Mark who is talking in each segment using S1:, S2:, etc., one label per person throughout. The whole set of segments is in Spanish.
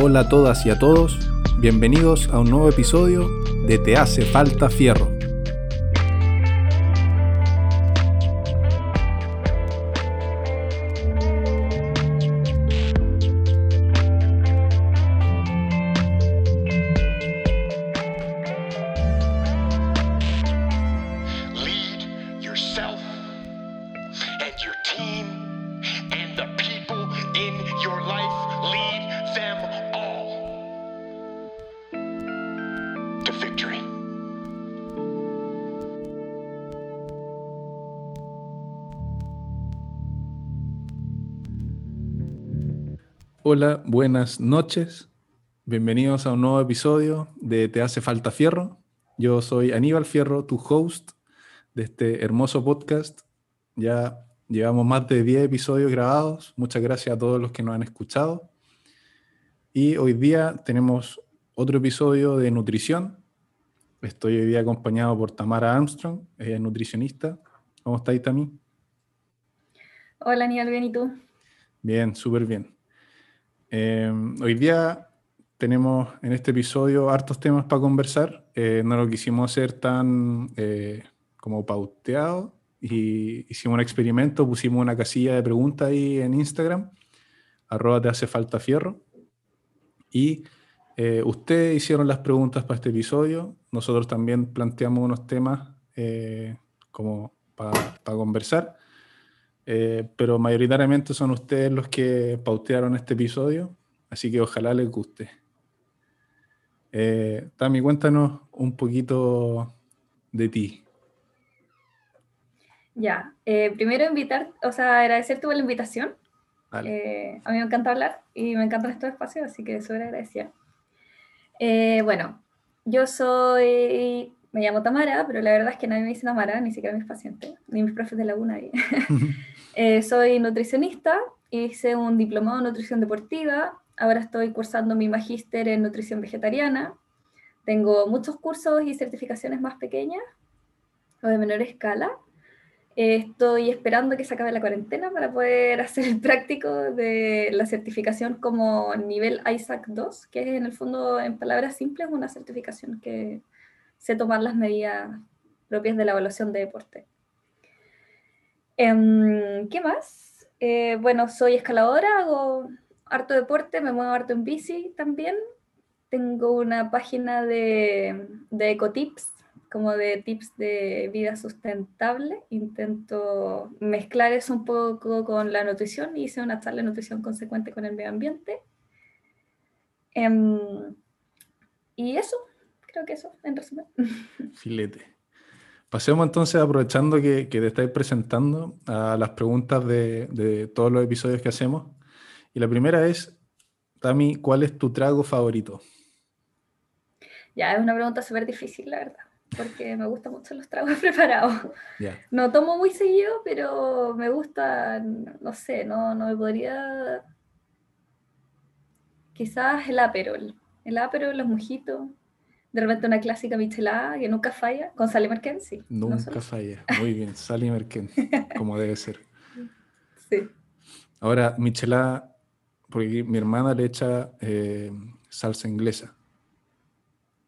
S1: Hola a todas y a todos, bienvenidos a un nuevo episodio de Te hace falta fierro. Hola, buenas noches. Bienvenidos a un nuevo episodio de Te hace falta fierro. Yo soy Aníbal Fierro, tu host de este hermoso podcast. Ya llevamos más de 10 episodios grabados. Muchas gracias a todos los que nos han escuchado. Y hoy día tenemos otro episodio de nutrición. Estoy hoy día acompañado por Tamara Armstrong, ella es nutricionista. ¿Cómo estáis, Tami?
S2: Hola, Aníbal, bien, ¿y tú?
S1: Bien, súper bien. Eh, hoy día tenemos en este episodio hartos temas para conversar. Eh, no lo quisimos hacer tan eh, como pauteado y hicimos un experimento, pusimos una casilla de preguntas ahí en Instagram, arroba te hace falta fierro. Y eh, ustedes hicieron las preguntas para este episodio. Nosotros también planteamos unos temas como para conversar. Eh, pero mayoritariamente son ustedes los que pautearon este episodio, así que ojalá les guste. Eh, Tami, cuéntanos un poquito de ti.
S2: Ya, eh, primero invitar, o sea, agradecerte por la invitación.
S1: Dale.
S2: Eh, a mí me encanta hablar y me encantan estos espacios, así que súper agradecida. Eh, bueno, yo soy, me llamo Tamara, pero la verdad es que nadie me dice Tamara, ni siquiera mis pacientes, ni mis profes de la UNA. Eh, soy nutricionista, hice un diplomado en nutrición deportiva, ahora estoy cursando mi magíster en nutrición vegetariana. Tengo muchos cursos y certificaciones más pequeñas o de menor escala. Eh, Estoy esperando que se acabe la cuarentena para poder hacer el práctico de la certificación como nivel ISAC 2, que es en el fondo, en palabras simples, una certificación que sé tomar las medidas propias de la evaluación de deporte. Em, ¿Qué más? Eh, bueno, soy escaladora, hago harto deporte, me muevo harto en bici también. Tengo una página de, de ecotips, como de tips de vida sustentable. Intento mezclar eso un poco con la nutrición y hice una charla de nutrición consecuente con el medio ambiente. Em, y eso, creo que eso, en resumen.
S1: Filete. Pasemos entonces, aprovechando que, que te estáis presentando, a las preguntas de, de todos los episodios que hacemos. Y la primera es, Tami, ¿cuál es tu trago favorito?
S2: Ya, es una pregunta súper difícil, la verdad, porque me gustan mucho los tragos preparados.
S1: Ya.
S2: No tomo muy seguido, pero me gusta, no sé, no, no me podría... Quizás el Aperol. El Aperol, los mojitos. De repente una clásica michelada que nunca falla, con sal y merquén, sí. no
S1: Nunca falla. Muy bien, Sally Merken, como debe ser.
S2: Sí.
S1: Ahora, michelada, porque mi hermana le echa eh, salsa inglesa.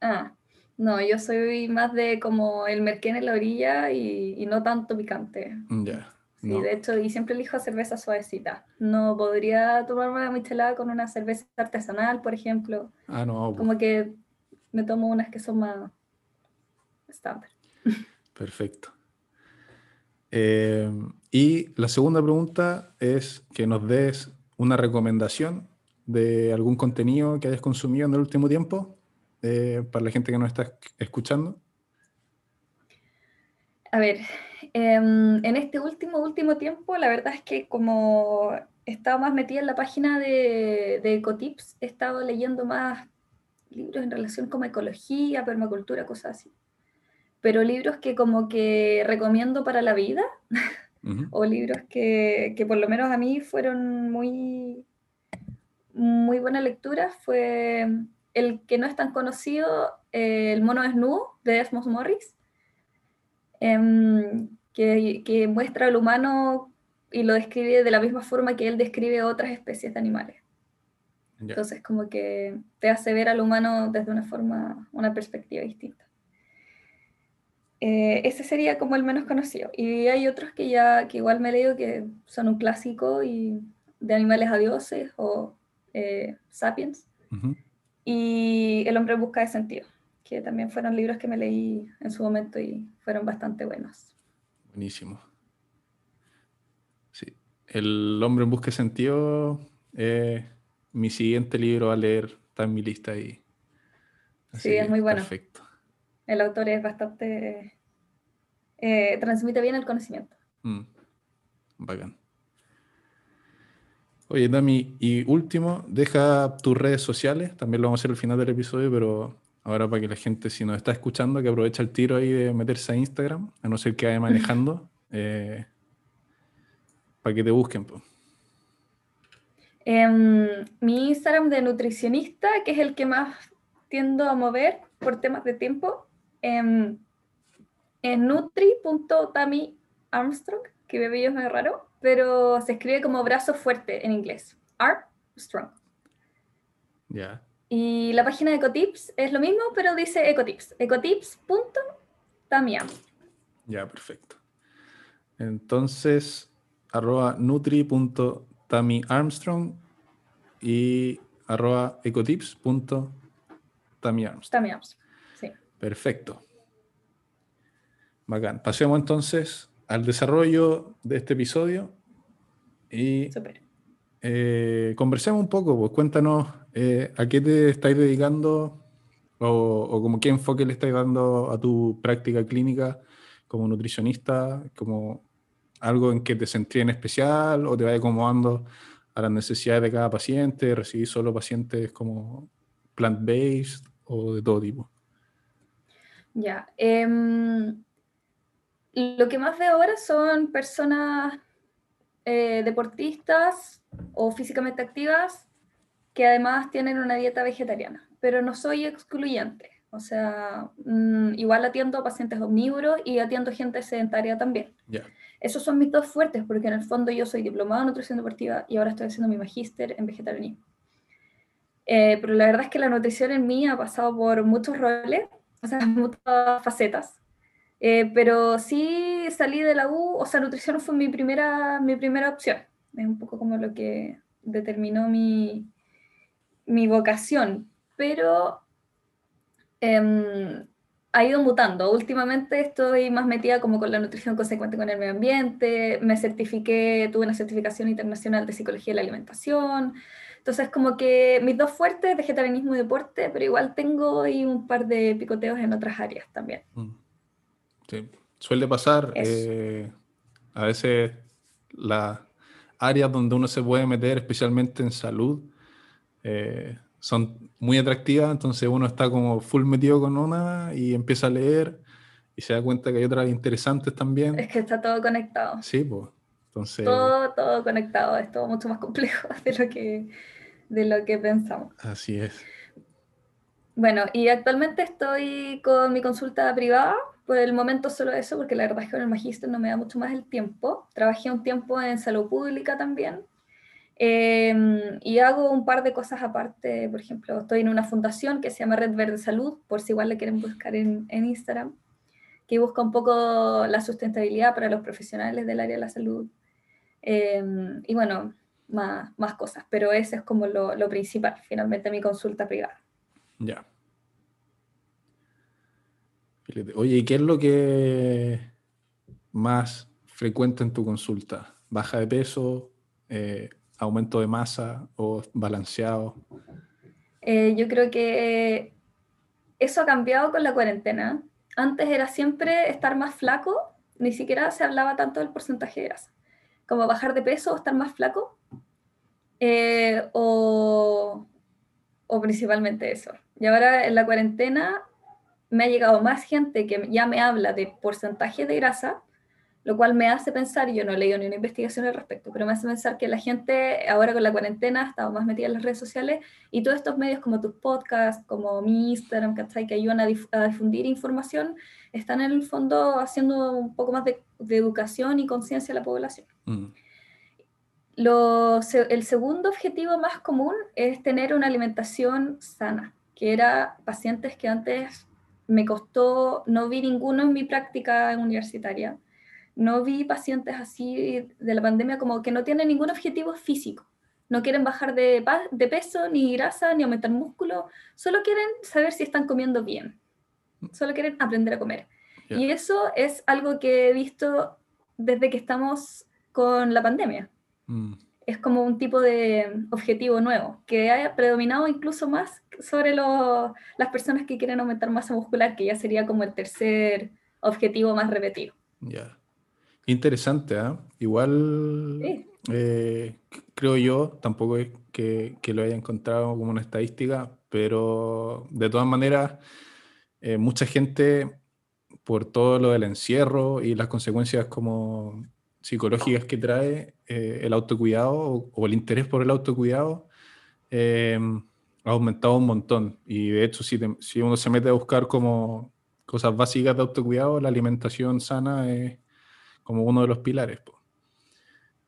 S2: Ah, no, yo soy más de como el merquén en la orilla y, y no tanto picante.
S1: Ya.
S2: Sí,
S1: no.
S2: de hecho, y siempre elijo cerveza suavecita. No podría tomarme una michelada con una cerveza artesanal, por ejemplo.
S1: Ah, no,
S2: Como que me tomo unas que son más estándar.
S1: perfecto. Eh, y la segunda pregunta es que nos des una recomendación de algún contenido que hayas consumido en el último tiempo eh, para la gente que nos está esc- escuchando.
S2: A ver, em, en este último, último tiempo, la verdad es que como he estado más metida en la página de, de Ecotips, he estado leyendo más libros en relación como ecología, permacultura, cosas así. Pero libros que como que recomiendo para la vida, o libros que, que por lo menos a mí fueron muy, muy buena lectura, fue el que no es tan conocido, eh, El mono desnudo, de Desmond Morris em, que, que muestra al humano y lo describe de la misma forma que él describe otras especies de animales. Entonces como que te hace ver al humano desde una forma, una perspectiva distinta. Eh, ese sería como el menos conocido. Y hay otros que ya, que igual me he leído que son un clásico y de animales a dioses o eh, Sapiens. Y El hombre en busca de sentido, que también fueron libros que me leí en su momento y fueron bastante buenos.
S1: Buenísimo. Sí. El hombre en busca de sentido es mi siguiente libro a leer. Está en mi lista ahí.
S2: Sí, es muy bueno.
S1: Perfecto.
S2: El autor es bastante... eh, transmite bien el conocimiento.
S1: Mm, Bacán. Oye, Dami, y último, deja tus redes sociales, también lo vamos a hacer al final del episodio, pero ahora para que la gente, si nos está escuchando, que aprovecha el tiro ahí de meterse a Instagram, a no ser que vaya manejando, eh, para que te busquen. po.
S2: Em, mi Instagram de nutricionista, que es el que más tiendo a mover por temas de tiempo, em, es nutri.tammyarmstrong, que bebé es muy raro, pero se escribe como brazo fuerte en inglés. Armstrong.
S1: Ya,
S2: Y la página de Ecotips es lo mismo, pero dice Ecotips. Ecotips.tamiam.
S1: ya, perfecto. Entonces, arroba nutri.tammyarmstrong y arroba ecotips.tammyarmstrong.
S2: Tamiam. Sí.
S1: Perfecto. Bacán. Pasemos entonces al desarrollo de este episodio y eh, conversemos un poco. Pues cuéntanos eh, a qué te estáis dedicando o, o como qué enfoque le estáis dando a tu práctica clínica como nutricionista, como algo en que te sentís en especial o te vas acomodando a las necesidades de cada paciente, recibís solo pacientes como plant-based o de todo tipo.
S2: Ya. em, lo que más veo ahora son personas eh, deportistas o físicamente activas que además tienen una dieta vegetariana, pero no soy excluyente. O sea, mm, igual atiendo a pacientes omnívoros y atiendo gente sedentaria también.
S1: Ya.
S2: Esos son mis dos fuertes, porque en el fondo yo soy diplomada en nutrición deportiva y ahora estoy haciendo mi magíster en vegetarianismo. Eh, pero la verdad es que la nutrición en mí ha pasado por muchos roles, o sea, muchas facetas. Eh, pero sí salí de la U, o sea, nutrición fue mi primera, mi primera opción. Es un poco como lo que determinó mi, mi vocación. Pero em, ha ido mutando. Últimamente estoy más metida como con la nutrición consecuente con el medio ambiente, me certifiqué, tuve una certificación internacional de psicología de la alimentación. Entonces, como que mis dos fuertes, vegetarianismo y deporte, pero igual tengo ahí un par de picoteos en otras áreas también.
S1: Mm. Sí. Suele pasar, eh, a veces las áreas donde uno se puede meter, especialmente en salud, eh, son muy atractivas, entonces uno está como full metido con una y empieza a leer y se da cuenta que hay otras interesantes también.
S2: Es que está todo conectado.
S1: Sí, pues. Entonces,
S2: Todo, todo conectado. Es todo mucho más complejo de lo que, de lo que pensamos.
S1: así es.
S2: Bueno, y actualmente estoy con mi consulta privada, por el momento solo eso, porque la verdad es que con el magíster no me da mucho más el tiempo. Trabajé un tiempo en salud pública también, eh, y hago un par de cosas aparte, por ejemplo, estoy en una fundación que se llama Red Verde Salud, por si igual le quieren buscar en, en Instagram, que busca un poco la sustentabilidad para los profesionales del área de la salud. Eh, y bueno, más, más cosas, pero ese es como lo, lo principal, finalmente mi consulta privada.
S1: Ya. Oye, ¿y qué es lo que más frecuente en tu consulta? ¿Baja de peso? eh, ¿Aumento de masa o balanceado?
S2: Eh, yo creo que eso ha cambiado con la cuarentena. Antes era siempre estar más flaco, ni siquiera se hablaba tanto del porcentaje de grasa. Como bajar de peso o estar más flaco, eh, o, o principalmente eso. Y ahora en la cuarentena me ha llegado más gente que ya me habla de porcentaje de grasa, lo cual me hace pensar, yo no he leído ni una investigación al respecto, pero me hace pensar que la gente ahora con la cuarentena ha estado más metida en las redes sociales y todos estos medios como tus podcasts, como mi Instagram, ¿cachai? que ayudan a, dif- a difundir información, están en el fondo haciendo un poco más de, de educación y conciencia a la población.
S1: Mm,
S2: Lo se- el segundo objetivo más común es tener una alimentación sana, que era pacientes que antes me costó, no vi ninguno en mi práctica universitaria, no vi pacientes así de la pandemia como que no tienen ningún objetivo físico, no quieren bajar de, peso, ni grasa, ni aumentar músculo, solo quieren saber si están comiendo bien, solo quieren aprender a comer. Y eso es algo que he visto desde que estamos con la pandemia
S1: Mm,
S2: es como un tipo de objetivo nuevo, que haya predominado incluso más sobre lo- las personas que quieren aumentar masa muscular, que ya sería como el tercer objetivo más repetido.
S1: ya. Interesante, ¿ah? Igual
S2: Sí.
S1: eh, creo yo, tampoco es que, que lo haya encontrado como una estadística, pero de todas maneras, eh, mucha gente, por todo lo del encierro y las consecuencias como psicológicas que trae eh, el autocuidado o, o el interés por el autocuidado, eh, ha aumentado un montón. Y de hecho, si, te- si uno se mete a buscar como cosas básicas de autocuidado, la alimentación sana es como uno de los pilares. po.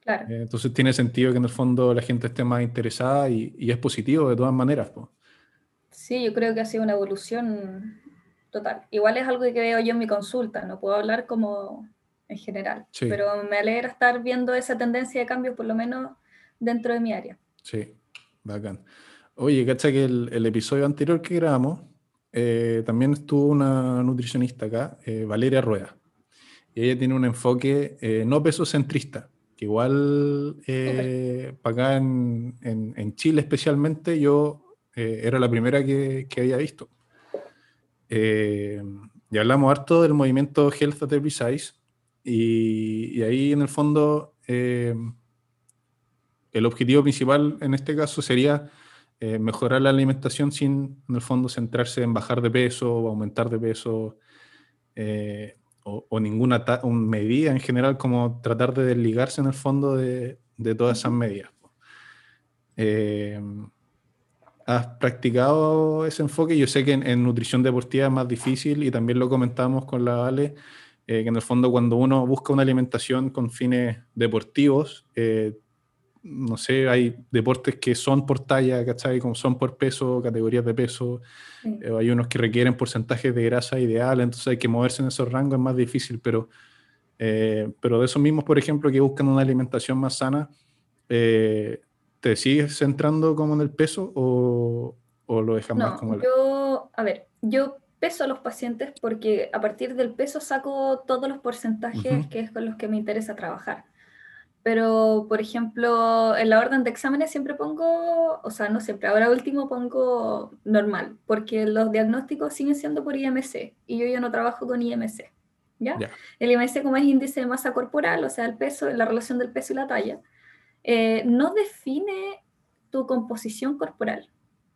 S2: Claro.
S1: Eh, Entonces tiene sentido que en el fondo la gente esté más interesada y, y es positivo de todas maneras. po.
S2: Sí, yo creo que ha sido una evolución total. Igual es algo que veo yo en mi consulta, no puedo hablar como en general,
S1: Sí.
S2: pero me alegra estar viendo esa tendencia de cambio, por lo menos dentro de mi área.
S1: Sí, bacán. Oye, cacha que el, el episodio anterior que grabamos eh, también estuvo una nutricionista acá, eh, Valeria Rueda. Y ella tiene un enfoque eh, no peso centrista, que igual eh, para acá en, en- en Chile especialmente yo eh, era la primera que, que había visto. Eh, y hablamos harto del movimiento Health at Every Size y, y ahí en el fondo eh, el objetivo principal en este caso sería eh, mejorar la alimentación sin en el fondo centrarse en bajar de peso o aumentar de peso eh, o, o ninguna un medida en general como tratar de desligarse en el fondo de, de todas esas medidas. Eh, ¿Has practicado ese enfoque? Yo sé que en, en nutrición deportiva es más difícil y también lo comentamos con la Vale, eh, que en el fondo cuando uno busca una alimentación con fines deportivos, eh, no sé, hay deportes que son por talla, ¿cachai? Como son por peso, categorías de peso,
S2: Sí.
S1: eh, hay unos que requieren porcentajes de grasa ideal, entonces hay que moverse en esos rangos, es más difícil, pero, eh, pero de esos mismos, por ejemplo, que buscan una alimentación más sana, eh, ¿te sigues centrando como en el peso o, o lo dejas más como el...
S2: yo, a ver, yo peso a los pacientes porque a partir del peso saco todos los porcentajes que es con los que me interesa trabajar. Pero, por ejemplo, en la orden de exámenes siempre pongo, o sea, no siempre, ahora último pongo normal, porque los diagnósticos siguen siendo por IMC y yo ya no trabajo con IMC. ¿Ya?
S1: Ya.
S2: El IMC como es índice de masa corporal, o sea, el peso, la relación del peso y la talla, eh, no define tu composición corporal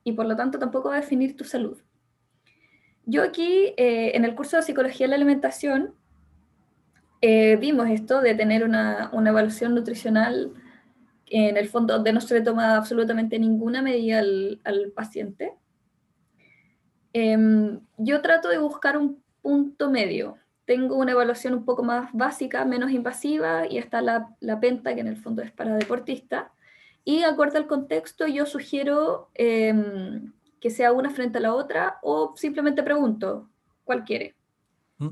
S2: y por lo tanto tampoco va a definir tu salud. Yo aquí, eh, en el curso de Psicología de la Alimentación, eh, vimos esto de tener una, una evaluación nutricional en el fondo donde no se le toma absolutamente ninguna medida al, al paciente. Em, yo trato de buscar un punto medio. Tengo una evaluación un poco más básica, menos invasiva, y está la, la penta, que en el fondo es para deportistas. Y acorde al contexto, yo sugiero em, que sea una frente a la otra o simplemente pregunto, ¿cuál quiere?
S1: ¿Mm?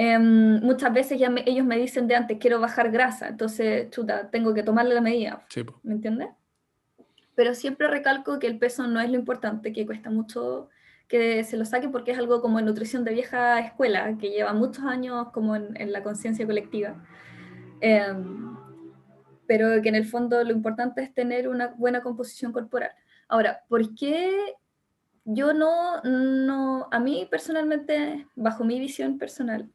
S2: Em, muchas veces ya me- ellos me dicen de antes, quiero bajar grasa, entonces, chuta, tengo que tomarle la medida,
S1: Sí.
S2: ¿me entiendes? Pero siempre recalco que el peso no es lo importante, que cuesta mucho que se lo saque porque es algo como en nutrición de vieja escuela, que lleva muchos años como en, en la conciencia colectiva. Em, pero que en el fondo lo importante es tener una buena composición corporal. Ahora, ¿por qué yo no, no, a mí personalmente, bajo mi visión personal,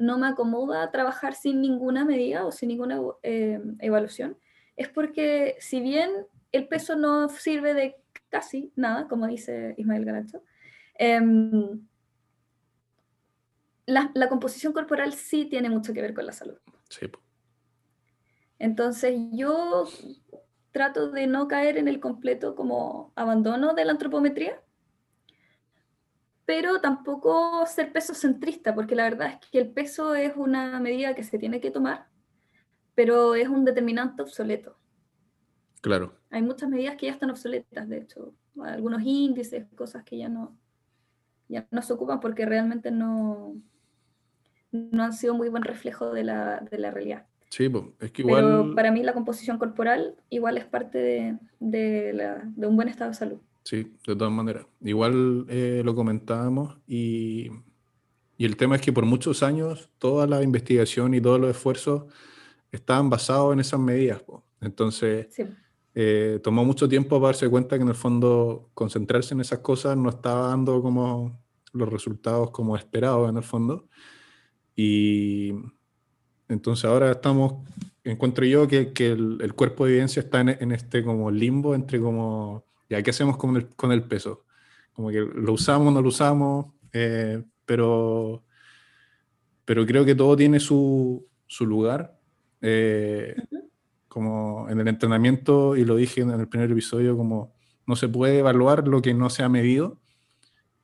S2: no me acomoda trabajar sin ninguna medida o sin ninguna eh, evaluación? Es porque si bien el peso no sirve de casi nada, como dice Ismael Garacho, em, la, la composición corporal sí tiene mucho que ver con la salud.
S1: Sí.
S2: Entonces yo trato de no caer en el completo como abandono de la antropometría, pero tampoco ser peso centrista, porque la verdad es que el peso es una medida que se tiene que tomar, pero es un determinante obsoleto.
S1: Claro.
S2: Hay muchas medidas que ya están obsoletas, de hecho, algunos índices, cosas que ya no, ya no se ocupan porque realmente no, no han sido muy buen reflejo de la, de la realidad.
S1: Sí, pues, es que igual...
S2: Pero para mí la composición corporal igual es parte de, de, la, de un buen estado de salud.
S1: Sí, de todas maneras. Igual eh, lo comentábamos y, y, el tema es que por muchos años toda la investigación y todos los esfuerzos estaban basados en esas medidas. Po. Entonces,
S2: Sí.
S1: eh, tomó mucho tiempo para darse cuenta que en el fondo concentrarse en esas cosas no estaba dando como los resultados como esperados en el fondo. Y entonces ahora estamos, encuentro yo que, que el, el cuerpo de evidencia está en, en este como limbo entre como, ya, ¿qué hacemos con el, con el peso? Como que lo usamos, no lo usamos, eh, pero, pero creo que todo tiene su, su lugar. Eh, como en el entrenamiento, y lo dije en el primer episodio, como no se puede evaluar lo que no se ha medido.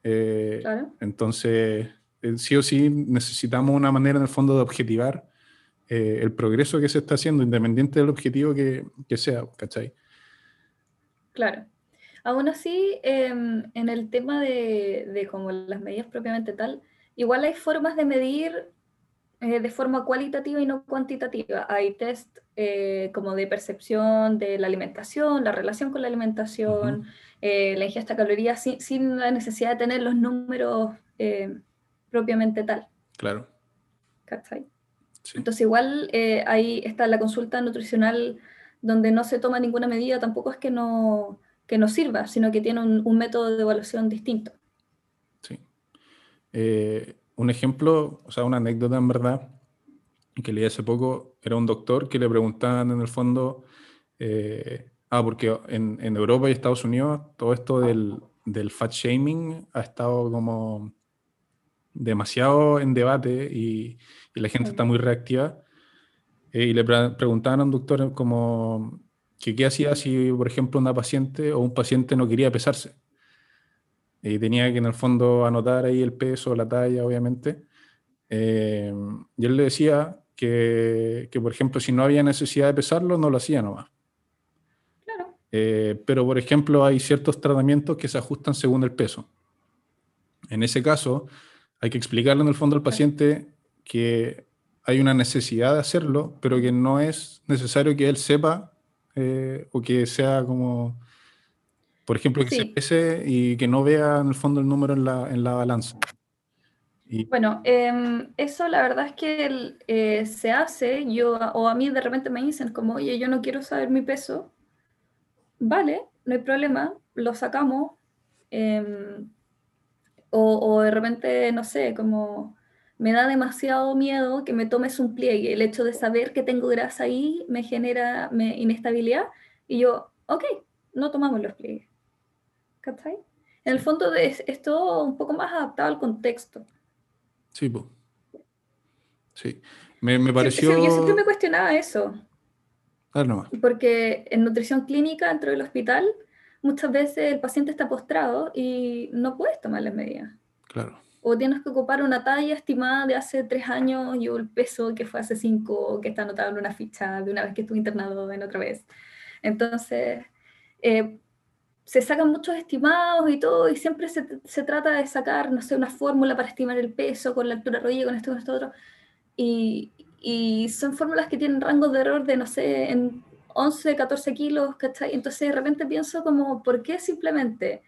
S1: Eh,
S2: Claro.
S1: entonces, eh, sí o sí necesitamos una manera en el fondo de objetivar eh, el progreso que se está haciendo, independiente del objetivo que, que sea, ¿cachai?
S2: Claro. Aún así, em, en el tema de, de como las medidas propiamente tal, igual hay formas de medir eh, de forma cualitativa y no cuantitativa. Hay test eh, como de percepción de la alimentación, la relación con la alimentación, eh, la ingesta de calorías, sin, sin la necesidad de tener los números propiamente tal.
S1: Claro.
S2: ¿cachai?
S1: Sí.
S2: Entonces igual ahí está la consulta nutricional donde no se toma ninguna medida, tampoco es que no, que no sirva, sino que tiene un, un método de evaluación distinto.
S1: Sí. Eh, un ejemplo, o sea, una anécdota en verdad, que leí hace poco, era un doctor que le preguntaban en el fondo, eh, ah, porque en, en Europa y Estados Unidos todo esto del, del fat shaming ha estado como demasiado en debate y, y la gente está muy reactiva. Eh, y le pre- preguntaban a un doctor como que qué hacía si, por ejemplo, una paciente o un paciente no quería pesarse. Y tenía que en el fondo anotar ahí el peso, la talla, obviamente. Eh, y él le decía que, que, por ejemplo, si no había necesidad de pesarlo, no lo hacía nomás.
S2: Claro,
S1: Eh, pero, por ejemplo, hay ciertos tratamientos que se ajustan según el peso. En ese caso, hay que explicarle en el fondo al paciente que hay una necesidad de hacerlo, pero que no es necesario que él sepa eh, o que sea como, por ejemplo, que se pese y que no vea en el fondo el número en la, en la balanza. Y,
S2: bueno, em, eso la verdad es que eh, se hace, yo, o a mí de repente me dicen como, oye, yo no quiero saber mi peso, vale, no hay problema, lo sacamos, em, o, o de repente, no sé, como me da demasiado miedo que me tomes un pliegue, el hecho de saber que tengo grasa ahí me genera me- inestabilidad, y yo, ok, no tomamos los pliegues, ¿cachai? En el fondo es, es todo un poco más adaptado al contexto.
S1: sí, po. Sí. Me, me pareció...
S2: sí, yo siempre me cuestionaba eso,
S1: nomás.
S2: porque en nutrición clínica dentro del hospital muchas veces el paciente está postrado y no puedes tomar las medidas.
S1: Claro.
S2: O tienes que ocupar una talla estimada de hace tres años y el peso que fue hace cinco, que está anotado en una ficha de una vez que estuve internado en otra vez. Entonces, eh, se sacan muchos estimados y todo, y siempre se, se trata de sacar, no sé, una fórmula para estimar el peso con la altura rodilla, con esto, con esto otro. Y, y son fórmulas que tienen rangos de error de, no sé, en 11, 14 kilos, ¿cachai? Entonces de repente pienso como, ¿por qué simplemente?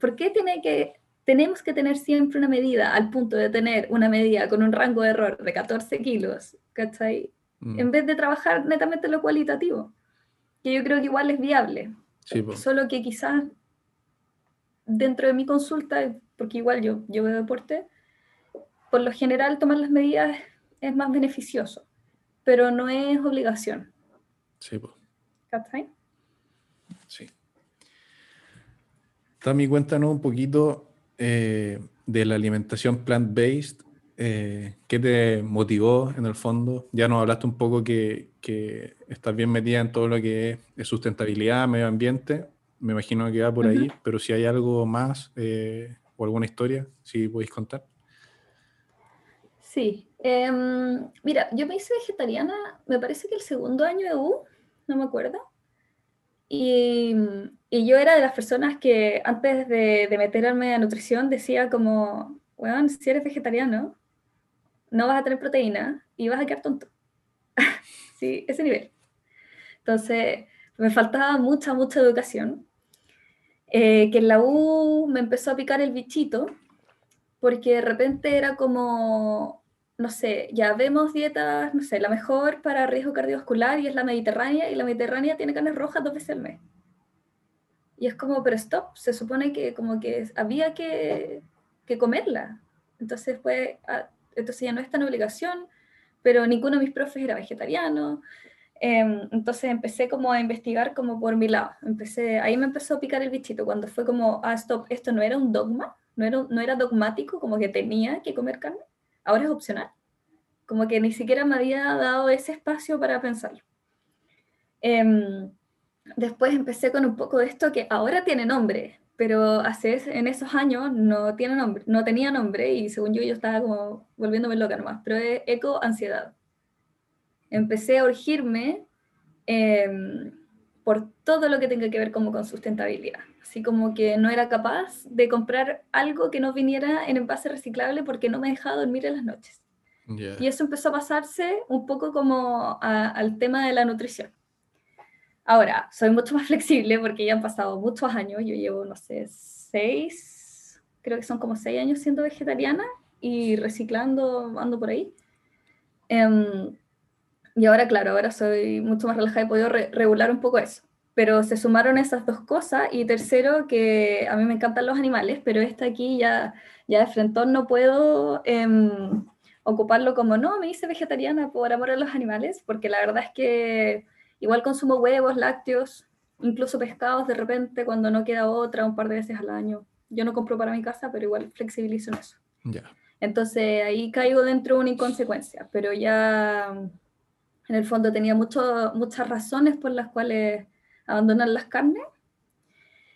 S2: ¿Por qué tiene que, tenemos que tener siempre una medida al punto de tener una medida con un rango de error de 14 kilos, ¿cachai?
S1: Mm,
S2: En vez de trabajar netamente lo cualitativo, que yo creo que igual es viable.
S1: sí.
S2: Solo que quizás dentro de mi consulta, porque igual yo, yo veo deporte, por lo general tomar las medidas es más beneficioso, pero no es obligación.
S1: Sí, po.
S2: ¿cachai?
S1: Sí. Tami, cuéntanos un poquito eh, de la alimentación plant-based. eh, ¿Qué te motivó en el fondo? Ya nos hablaste un poco que, que estás bien metida en todo lo que es sustentabilidad, medio ambiente. Me imagino que va por ahí, pero si hay algo más eh, o alguna historia, si podéis contar.
S2: Sí. Em, mira, yo me hice vegetariana, me parece que el segundo año de U, no me acuerdo. Y, y yo era de las personas que antes de, de meterme a nutrición decía como, bueno, si eres vegetariano, no vas a tener proteína y vas a quedar tonto. sí, ese nivel. Entonces, me faltaba mucha, mucha educación. Eh, que en la U me empezó a picar el bichito, porque de repente era como, no sé, ya vemos dietas, no sé, la mejor para riesgo cardiovascular y es la mediterránea, y la mediterránea tiene carnes rojas dos veces al mes. Y es como, pero stop, se supone que como que había que, que comerla. Entonces, fue, ah, entonces ya no es tan obligación, pero ninguno de mis profes era vegetariano. Em, entonces empecé como a investigar como por mi lado. Empecé, ahí me empezó a picar el bichito cuando fue como, ah, stop, esto no era un dogma, no era, no era dogmático, como que tenía que comer carne, ahora es opcional. Como que ni siquiera me había dado ese espacio para pensarlo. Em, después empecé con un poco de esto que ahora tiene nombre, pero hace en esos años no, tiene nombre, no tenía nombre y según yo yo estaba como volviéndome loca nomás, pero es eco-ansiedad empecé a urgirme em, por todo lo que tenga que ver como con sustentabilidad. Así como que no era capaz de comprar algo que no viniera en envase reciclable porque no me dejaba dormir en las noches. Y eso empezó a pasarse un poco como al tema de la nutrición. Ahora, soy mucho más flexible porque ya han pasado muchos años. Yo llevo, no sé, seis, creo que son como seis años siendo vegetariana y reciclando, ando por ahí. Um, y ahora, claro, ahora soy mucho más relajada y he podido regular un poco eso. Pero se sumaron esas dos cosas. Y tercero, que a mí me encantan los animales, pero esta aquí ya, ya de frente no puedo em, ocuparlo como, no, me hice vegetariana por amor a los animales, porque la verdad es que igual consumo huevos, lácteos, incluso pescados de repente cuando no queda otra, un par de veces al año. Yo no compro para mi casa, pero igual flexibilizo en eso.
S1: Ya.
S2: Entonces ahí caigo dentro de una inconsecuencia, pero ya en el fondo tenía mucho, muchas razones por las cuales abandonar las carnes.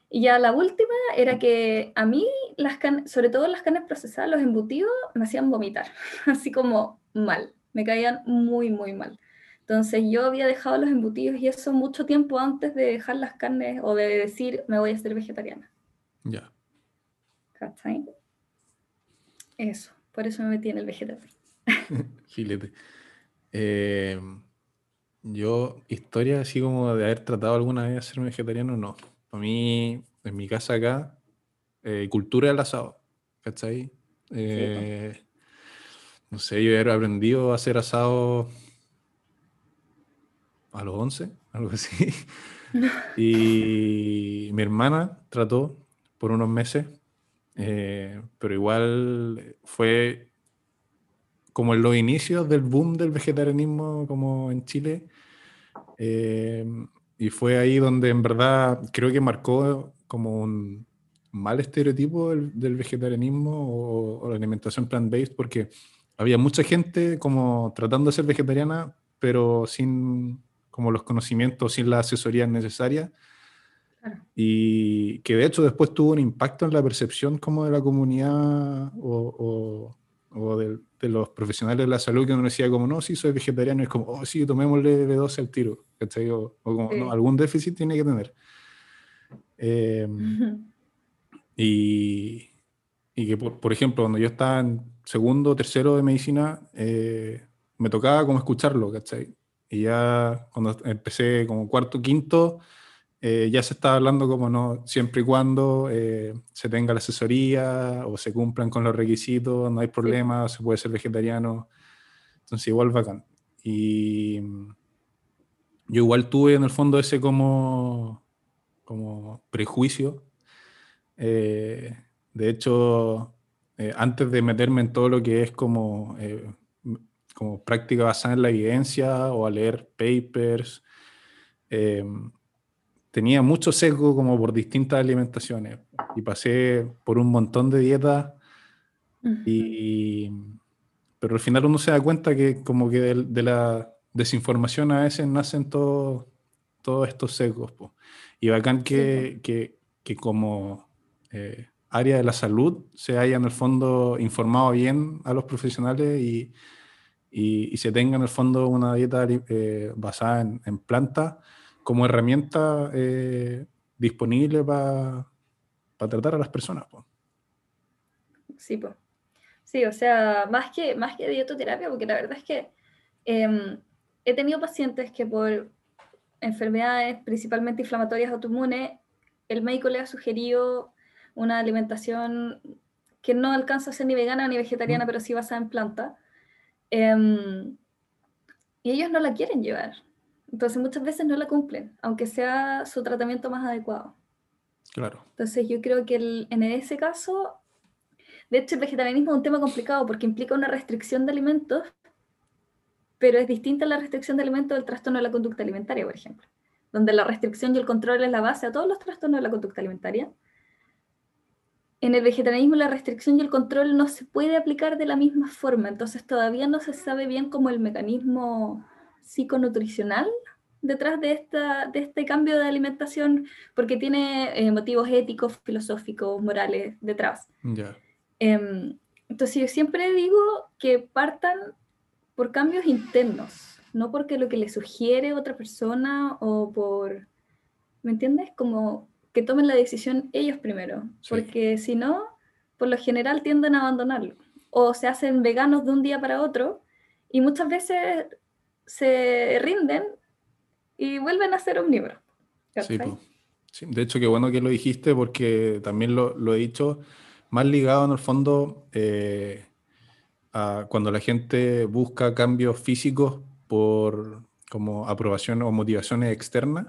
S2: Y ya la última era que a mí, las sobre todo las carnes procesadas, los embutidos, me hacían vomitar, así como mal, me caían muy, muy mal. Entonces yo había dejado los embutidos y eso mucho tiempo antes de dejar las carnes o de decir me voy a ser vegetariana.
S1: Ya.
S2: Yeah. Eso, por eso me metí en el vegetariano.
S1: Gilete. Eh, yo, historia así como de haber tratado alguna vez de ser vegetariano, no. Para mí, en mi casa acá, eh, cultura del asado, ¿cachai? Eh, no sé, yo he aprendido a hacer asado a los 11, algo así. y mi hermana trató por unos meses, pero igual fue como en los inicios del boom del vegetarianismo como en Chile. Eh, y fue ahí donde en verdad creo que marcó como un mal estereotipo del, vegetarianismo o, la alimentación plant-based porque había mucha gente como tratando de ser vegetariana pero sin como los conocimientos, sin la asesoría necesaria. Y que de hecho después tuvo un impacto en la percepción como de la comunidad o, o de, los profesionales de la salud que uno decía como, no, sí, soy vegetariano, es como, oh, sí, tomémosle B12 al tiro, O, como, no, algún déficit tiene que tener. Em, y, y, que, por, ejemplo, cuando yo estaba en segundo o tercero de medicina, eh, me tocaba como escucharlo, ¿cachai? Y ya cuando empecé como cuarto, quinto, eh, ya se está hablando como no, siempre y cuando eh, se tenga la asesoría o se cumplan con los requisitos, no hay problema, se puede ser vegetariano. Entonces, igual bacán. Y mm, yo igual tuve en el fondo ese como, como prejuicio. Eh, de hecho, antes de meterme en todo lo que es como, como práctica basada en la evidencia o a leer papers, tenía mucho sesgo como por distintas alimentaciones y pasé por un montón de dietas y, pero al final uno se da cuenta que como que de, la desinformación a veces nacen todos estos sesgos y bacán que, que, que como eh, área de la salud se haya en el fondo informado bien a los profesionales y, y, se tenga en el fondo una dieta eh, basada en, en plantas como herramienta eh, disponible para tratar a las personas.
S2: Sí, pues. Sí, o sea, más que, más que dietoterapia, porque la verdad es que em, he tenido pacientes que por enfermedades principalmente inflamatorias autoinmunes, el médico le ha sugerido una alimentación que no alcanza a ser ni vegana ni vegetariana, pero sí basada en planta. Em, y ellos no la quieren llevar. Entonces muchas veces no la cumplen, aunque sea su tratamiento más adecuado.
S1: Claro.
S2: Entonces yo creo que en ese caso, de hecho el vegetarianismo es un tema complicado porque implica una restricción de alimentos, pero es distinta la restricción de alimentos del trastorno de la conducta alimentaria, por ejemplo, donde la restricción y el control es la base a todos los trastornos de la conducta alimentaria. En el vegetarianismo la restricción y el control no se puede aplicar de la misma forma, entonces todavía no se sabe bien cómo el mecanismo psiconutricional detrás de, esta, de este cambio de alimentación, porque tiene eh, motivos éticos, filosóficos, morales detrás. Em, entonces yo siempre digo que partan por cambios internos, no porque lo que le sugiere otra persona o por, ¿me entiendes? Como que tomen la decisión ellos primero, porque si no, por lo general tienden a abandonarlo o se hacen veganos de un día para otro y muchas veces se rinden y vuelven a ser omnívoros.
S1: Sí, de hecho, qué bueno que lo dijiste porque también lo, lo he dicho, más ligado en el fondo eh, a cuando la gente busca cambios físicos por como aprobación o motivaciones externas.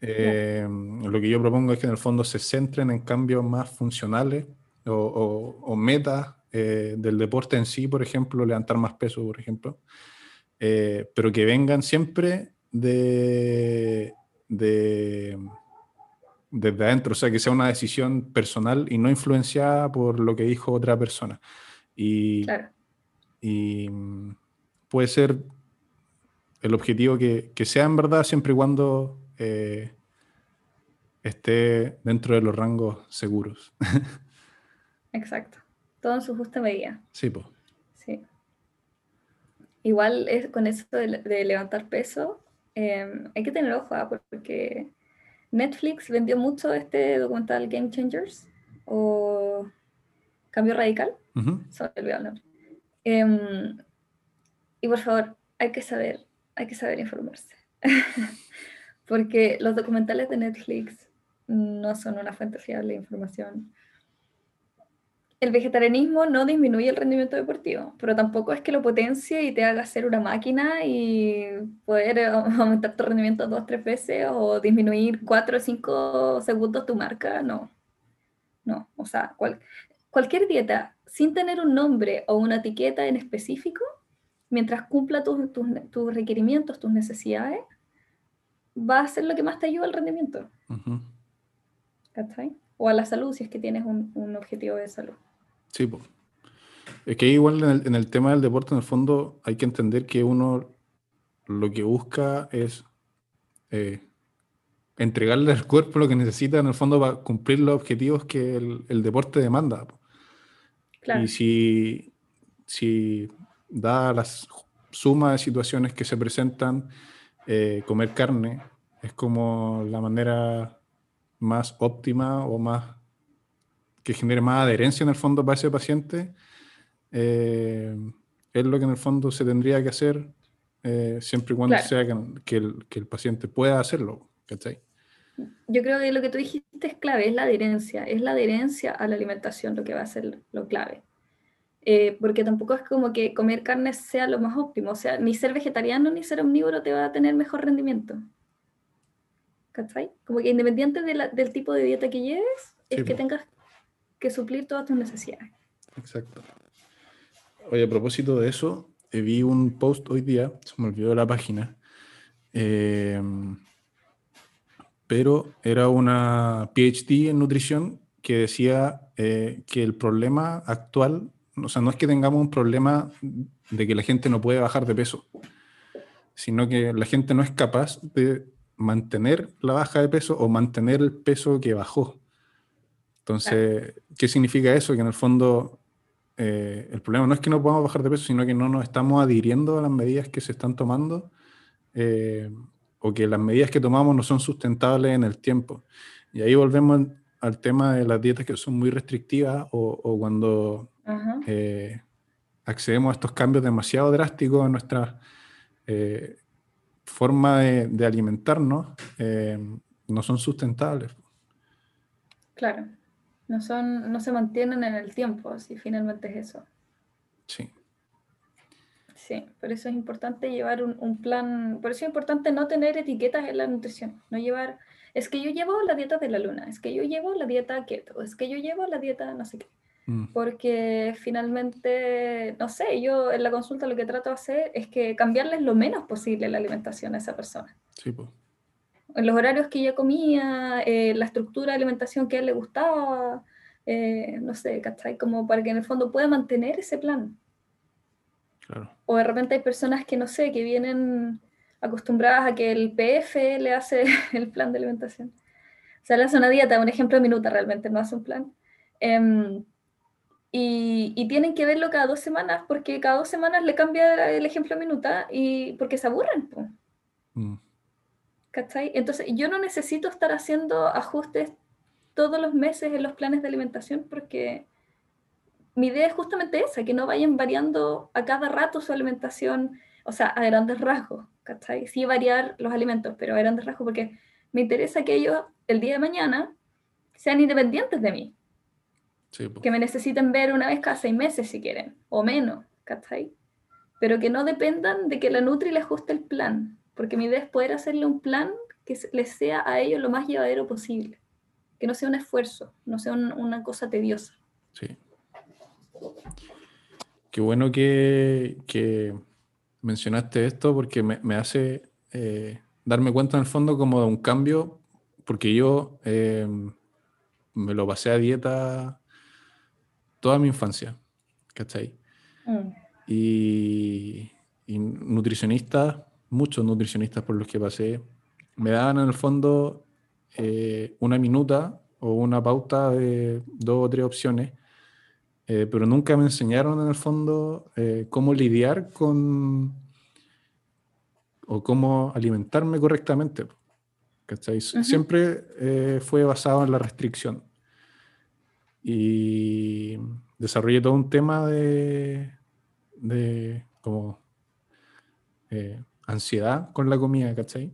S1: Eh, lo que yo propongo es que en el fondo se centren en cambios más funcionales o, o, metas eh, del deporte en sí, por ejemplo, levantar más peso, por ejemplo, eh, pero que vengan siempre de, de, desde adentro, o sea, que sea una decisión personal y no influenciada por lo que dijo otra persona. Y, y mm, puede ser el objetivo que, que, sea en verdad siempre y cuando eh, esté dentro de los rangos seguros.
S2: Exacto. Todo en su justa medida.
S1: Sí, pues.
S2: Igual es, con eso de, levantar peso, em, hay que tener ojo, ¿ah? porque Netflix vendió mucho este documental Game Changers o Cambio Radical. Em, y por favor, hay que saber, hay que saber informarse. porque los documentales de Netflix no son una fuente fiable de información el vegetarianismo no disminuye el rendimiento deportivo, pero tampoco es que lo potencie y te haga ser una máquina y poder aumentar tu rendimiento dos tres veces o disminuir cuatro o cinco segundos tu marca, no. No, o sea, cualquier dieta sin tener un nombre o una etiqueta en específico, mientras cumpla tus, requerimientos, tus necesidades, va a ser lo que más te ayuda al rendimiento. O a la salud, si es que tienes un, un objetivo de salud.
S1: Sí, pues. Es que igual en el, tema del deporte, en el fondo, hay que entender que uno lo que busca es eh, entregarle al cuerpo lo que necesita, en el fondo, para cumplir los objetivos que el, deporte demanda. Y si, si da las suma de situaciones que se presentan, eh, comer carne es como la manera más óptima o más que genere más adherencia en el fondo para ese paciente, eh, es lo que en el fondo se tendría que hacer eh, siempre y cuando sea que, el, paciente pueda hacerlo.
S2: Yo creo que lo que tú dijiste es clave, es la adherencia, es la adherencia a la alimentación lo que va a ser lo clave. Eh, porque tampoco es como que comer carne sea lo más óptimo, o sea, ni ser vegetariano ni ser omnívoro te va a tener mejor rendimiento. ¿Cachai? Como que independiente del tipo de dieta que lleves, es que tengas que suplir todas tus necesidades.
S1: Exacto. Oye, a propósito de eso, eh, vi un post hoy día, se me olvidó la página, eh, pero era una PhD en nutrición que decía eh, que el problema actual, o sea, no es que tengamos un problema de que la gente no puede bajar de peso, sino que la gente no es capaz de mantener la baja de peso o mantener el peso que bajó. Entonces, ¿qué significa eso? Que en el fondo eh, el problema no es que no podamos bajar de peso, sino que no nos estamos adhiriendo a las medidas que se están tomando eh, o que las medidas que tomamos no son sustentables en el tiempo. Y ahí volvemos al tema de las dietas que son muy restrictivas o, cuando eh, accedemos a estos cambios demasiado drásticos en nuestra forma de, alimentarnos, no son sustentables.
S2: Claro no, son, no se mantienen en el tiempo, si finalmente es eso.
S1: Sí.
S2: Sí, por eso es importante llevar un, plan, por eso es importante no tener etiquetas en la nutrición, no llevar, es que yo llevo la dieta de la luna, es que yo llevo la dieta keto, es que yo llevo la dieta no sé qué. Mm. Porque finalmente, no sé, yo en la consulta lo que trato de hacer es que cambiarles lo menos posible la alimentación a esa persona.
S1: Sí, pues
S2: en los horarios que ella comía, eh, la estructura de alimentación que a él le gustaba, eh, no sé, ¿cachai? Como para que en el fondo pueda mantener ese plan.
S1: Claro.
S2: O de repente hay personas que, no sé, que vienen acostumbradas a que el PF le hace el plan de alimentación. O sea, le hace una dieta, un ejemplo de minuta realmente, no hace un plan. Em, y, y, tienen que verlo cada dos semanas porque cada dos semanas le cambia el ejemplo de minuta y porque se aburren. Pues. ¿cachai? Entonces yo no necesito estar haciendo ajustes todos los meses en los planes de alimentación porque mi idea es justamente esa, que no vayan variando a cada rato su alimentación, o sea, a grandes rasgos, ¿cachai? Sí variar los alimentos, pero a grandes rasgos porque me interesa que ellos el día de mañana sean independientes de mí. Que me necesiten ver una vez cada seis meses si quieren, o menos, ¿cachai? Pero que no dependan de que la Nutri les ajuste el plan, porque mi idea es poder hacerle un plan que les sea a ellos lo más llevadero posible, que no sea un esfuerzo, no sea una cosa tediosa.
S1: Sí. Qué bueno que, mencionaste esto porque me, hace eh, darme cuenta en el fondo como de un cambio, porque yo em, me lo pasé a dieta toda mi infancia, ¿cachai? Mm. Y, y nutricionista muchos nutricionistas por los que pasé, me daban en el fondo eh, una minuta o una pauta de dos o tres opciones, eh, pero nunca me enseñaron en el fondo eh, cómo lidiar con o cómo alimentarme correctamente. Siempre fue basado en la restricción. Y desarrollé todo un tema de, de como ansiedad con la comida, ¿cachai?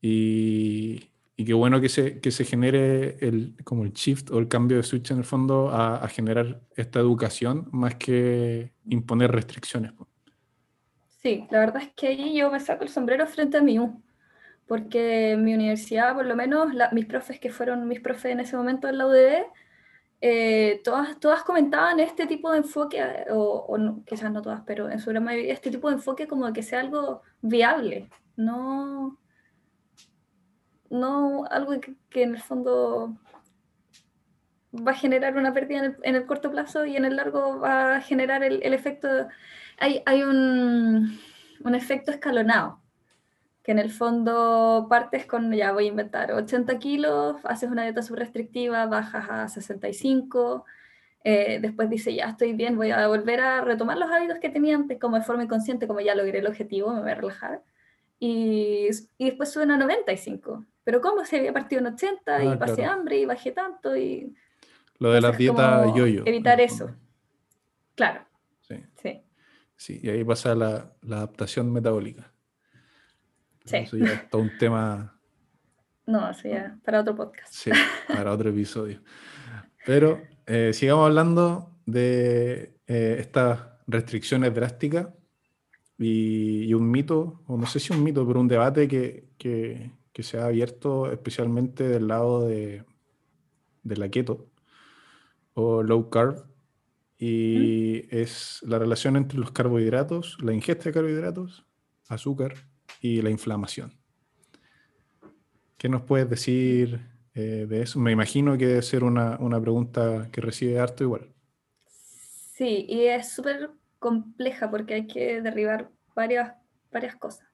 S1: Y, y qué bueno que se, que se genere el, como el shift o el cambio de switch en el fondo a, generar esta educación más que imponer restricciones.
S2: Sí, la verdad es que ahí yo me saco el sombrero frente a mí, porque mi universidad, por lo menos, mis profes que fueron mis profes en ese momento en la UDD, eh, todas, todas comentaban este tipo de enfoque, o, quizás no todas, pero en su gran mayoría, este tipo de enfoque como que sea algo viable, no, no algo que, en el fondo va a generar una pérdida en el, corto plazo y en el largo va a generar el, efecto, hay, hay un, un efecto escalonado que en el fondo partes con, ya voy a inventar, 80 kilos, haces una dieta subrestrictiva, bajas a 65, eh, después dice, ya estoy bien, voy a volver a retomar los hábitos que tenía antes como de forma inconsciente, como ya logré el objetivo, me voy a relajar. Y, y después suben a 95. Pero ¿cómo? Se había partido en 80 y ah, pasé hambre y bajé tanto y...
S1: Lo de la dieta yo-yo.
S2: Evitar eso. Claro.
S1: Sí. sí. Sí, y ahí pasa la, la adaptación metabólica. Eso ya es todo un tema.
S2: No, eso ya para otro podcast.
S1: Sí, para otro episodio. Pero eh, sigamos hablando de eh, estas restricciones drásticas y, un mito, o no sé si un mito, pero un debate que, que, que se ha abierto especialmente del lado de, de la keto o low carb y es la relación entre los carbohidratos, la ingesta de carbohidratos, azúcar y la inflamación. ¿Qué nos puedes decir eh, de eso? Me imagino que debe ser una, una pregunta que recibe harto igual.
S2: Sí, y es súper compleja porque hay que derribar varias, varias cosas.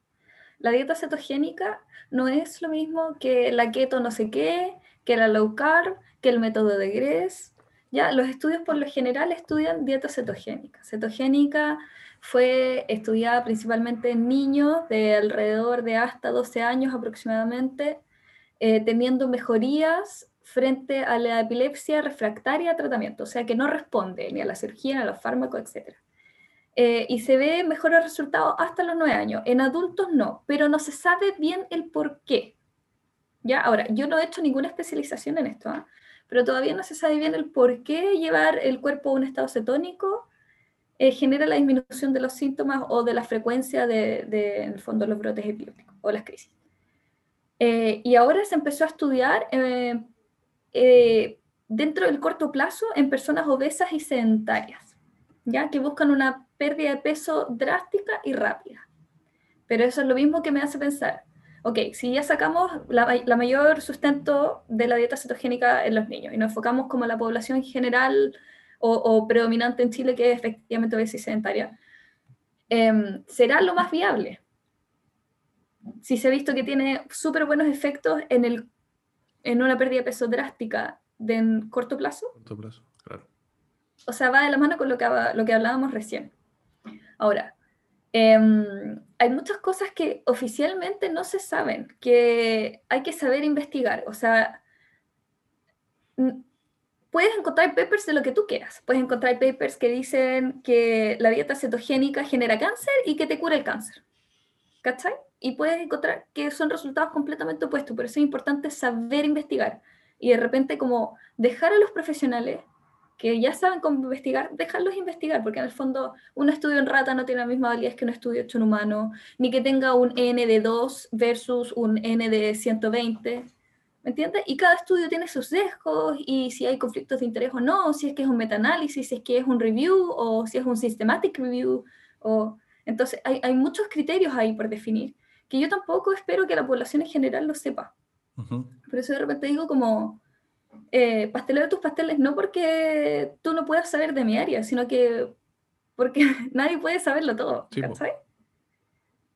S2: La dieta cetogénica no es lo mismo que la keto no sé qué, que la low carb, que el método de Gress. Ya, los estudios por lo general estudian dieta cetogénica. Cetogénica fue estudiada principalmente en niños de alrededor de hasta 12 años aproximadamente, eh, teniendo mejorías frente a la epilepsia refractaria a tratamiento, o sea que no responde ni a la cirugía, ni a los fármacos, etc. Eh, y se ve mejores resultados hasta los 9 años. En adultos no, pero no se sabe bien el por qué. ¿Ya? Ahora, yo no he hecho ninguna especialización en esto, ¿ah? pero todavía no se sabe bien el por qué llevar el cuerpo a un estado cetónico eh, genera la disminución de los síntomas o de la frecuencia de, en fondo, los brotes epilépticos o las crisis. Eh, y ahora se empezó a estudiar eh, dentro del corto plazo en personas obesas y sedentarias, ya que buscan una pérdida de peso drástica y rápida. Pero eso es lo mismo que me hace pensar, ok, si ya sacamos la, mayor sustento de la dieta cetogénica en los niños y nos enfocamos como la población general o, predominante en Chile, que es efectivamente obesidad sedentaria, em, será lo más viable. Si se ha visto que tiene súper buenos efectos en, el, en una pérdida de peso drástica de en corto plazo.
S1: Corto plazo, claro.
S2: O sea, va de la mano con lo que, lo que hablábamos recién. Ahora, em, hay muchas cosas que oficialmente no se saben, que hay que saber investigar. O sea, puedes encontrar papers de lo que tú quieras. Puedes encontrar papers que dicen que la dieta cetogénica genera cáncer y que te cura el cáncer. ¿Cachai? Y puedes encontrar que son resultados completamente opuestos. Por eso es importante saber investigar. Y de repente como dejar a los profesionales que ya saben cómo investigar, dejarlos investigar, porque en el fondo un estudio en rata no tiene la misma validez que un estudio hecho en humano, ni que tenga un N de 2 versus un N de 120. ¿Me entiendes? Y cada estudio tiene sus sesgos y si hay conflictos de interés o no, si es que es un metaanálisis, si es que es un review o si es un systematic review. O... Entonces, hay, hay muchos criterios ahí por definir que yo tampoco espero que la población en general lo sepa. Por eso de repente digo como, eh, pastelero de tus pasteles, no porque tú no puedas saber de mi área, sino que porque nadie puede saberlo todo. ¿sabes?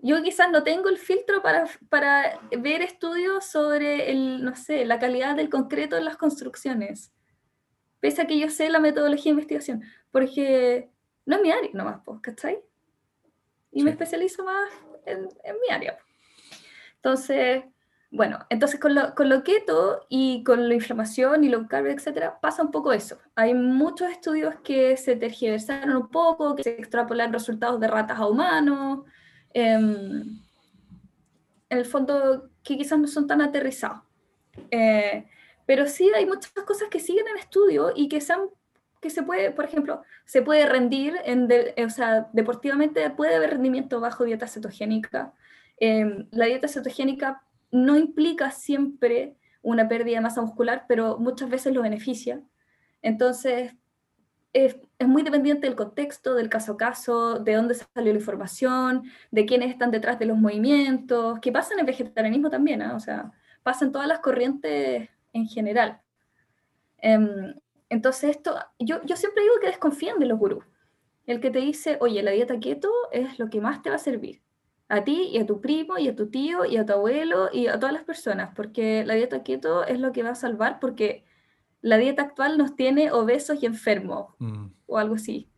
S2: Yo quizás no tengo el filtro para, para ver estudios sobre el, no sé, la calidad del concreto en las construcciones, pese a que yo sé la metodología de investigación, porque no es mi área nomás, ¿cachai? Y me especializo más en, en, mi área. Entonces, bueno, entonces con lo, con lo keto y con la inflamación y low carb, etcétera, pasa un poco eso. Hay muchos estudios que se tergiversaron un poco, que se extrapolan resultados de ratas a humanos, Em, en el fondo que quizás no son tan aterrizados. Eh, pero sí hay muchas cosas que siguen en estudio y que, sean, que se puede, por ejemplo, se puede rendir, en o sea, deportivamente puede haber rendimiento bajo dieta cetogénica. Em, la dieta cetogénica no implica siempre una pérdida de masa muscular, pero muchas veces lo beneficia. Entonces, es, muy dependiente del contexto, del caso a caso, de dónde salió la información, de quiénes están detrás de los movimientos, que pasan en vegetarianismo también, ¿ah? o sea, pasan todas las corrientes en general. Em, entonces, esto, yo, yo siempre digo que desconfían de los gurús. El que te dice, oye, la dieta keto es lo que más te va a servir. A ti y a tu primo y a tu tío y a tu abuelo y a todas las personas, porque la dieta keto es lo que va a salvar, porque la dieta actual nos tiene obesos y enfermos, mm. o algo así.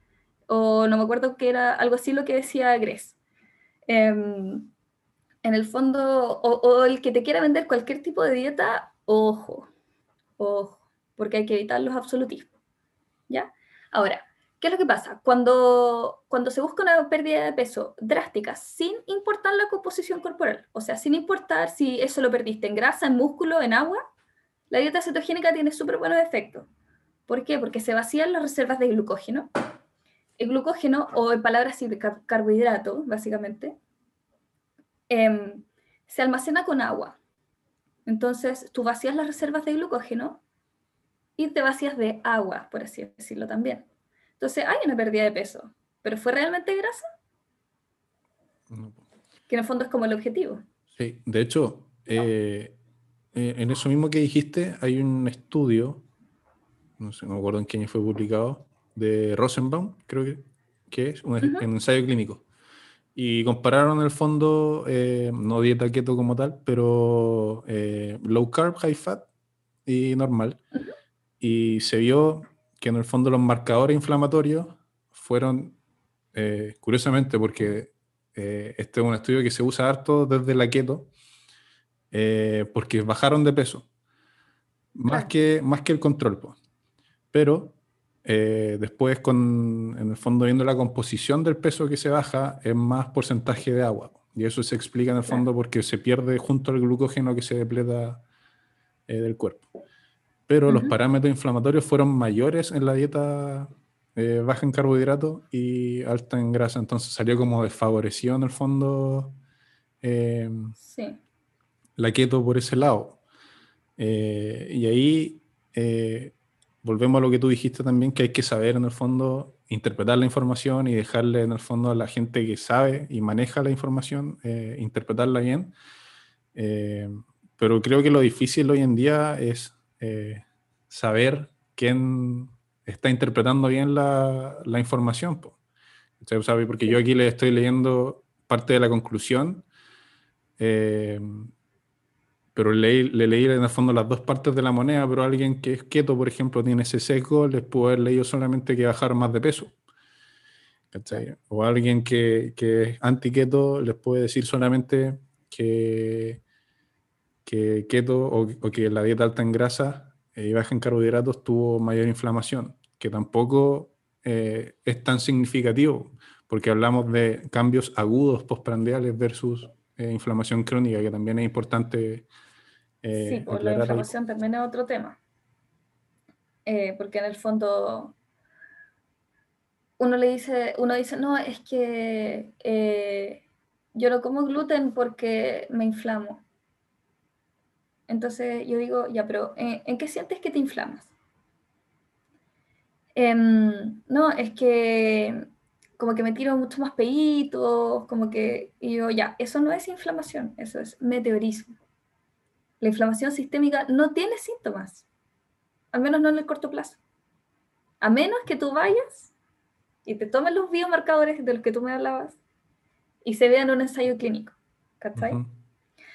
S2: O no me acuerdo que era algo así lo que decía Gres. Em, en el fondo, o, el que te quiera vender cualquier tipo de dieta, ojo, ojo, porque hay que evitar los absolutismos. ¿Ya? Ahora, ¿qué es lo que pasa? Cuando, cuando se busca una pérdida de peso drástica, sin importar la composición corporal, o sea, sin importar si eso lo perdiste en grasa, en músculo, en agua, la dieta cetogénica tiene súper buenos efectos. ¿Por qué? Porque se vacían las reservas de glucógeno. El glucógeno, o en palabras así, carbohidrato, básicamente, em, se almacena con agua. Entonces, tú vacías las reservas de glucógeno y te vacías de agua, por así decirlo también. Entonces, hay una pérdida de peso. ¿Pero fue realmente grasa? Que en el fondo es como el objetivo.
S1: Sí, de hecho, eh, eh, en eso mismo que dijiste, hay un estudio, no sé, no me acuerdo en qué año fue publicado, de Rosenbaum, creo que, que es, un, ensayo clínico. Y compararon en el fondo, eh, no dieta keto como tal, pero eh, low carb, high fat y normal. Y se vio que en el fondo los marcadores inflamatorios fueron, curiosamente, porque este es un estudio que se usa harto desde la keto, eh, porque bajaron de peso, más, que, más que el control. Pero después, con, en el fondo, viendo la composición del peso que se baja, es más porcentaje de agua. Y eso se explica en el fondo porque se pierde junto al glucógeno que se depleta del cuerpo. Pero los parámetros inflamatorios fueron mayores en la dieta eh, baja en carbohidratos y alta en grasa, entonces salió como desfavorecido en el fondo em, la keto por ese lado. Eh, y ahí eh, volvemos a lo que tú dijiste también, que hay que saber en el fondo interpretar la información y dejarle en el fondo a la gente que sabe y maneja la información, interpretarla bien. pero creo que lo difícil hoy en día es eh, saber quién está interpretando bien la, información. ¿Sabe? Porque yo aquí le estoy leyendo parte de la conclusión, eh, pero le, leí en el fondo las dos partes de la moneda, pero alguien que es quieto, por ejemplo, tiene ese sesgo, les puedo haber leído solamente que bajar más de peso. O alguien que, que es anti-keto les puede decir solamente que que keto o, que la dieta alta en grasa eh, y baja en carbohidratos tuvo mayor inflamación, que tampoco eh, es tan significativo, porque hablamos de cambios agudos postprandiales versus eh, inflamación crónica, que también es importante.
S2: Sí, pues la inflamación también es otro tema, porque en el fondo uno le dice, uno dice, no, es que yo no como gluten porque me inflamo. Entonces yo digo, ya, pero eh, ¿en, qué sientes que te inflamas? Em, no, es que como que me tiro mucho más peitos, como que, y yo, ya, eso no es inflamación, eso es meteorismo. La inflamación sistémica no tiene síntomas, al menos no en el corto plazo. A menos que tú vayas y te tomes los biomarcadores de los que tú me hablabas y se vean en un ensayo clínico. ¿Cachai?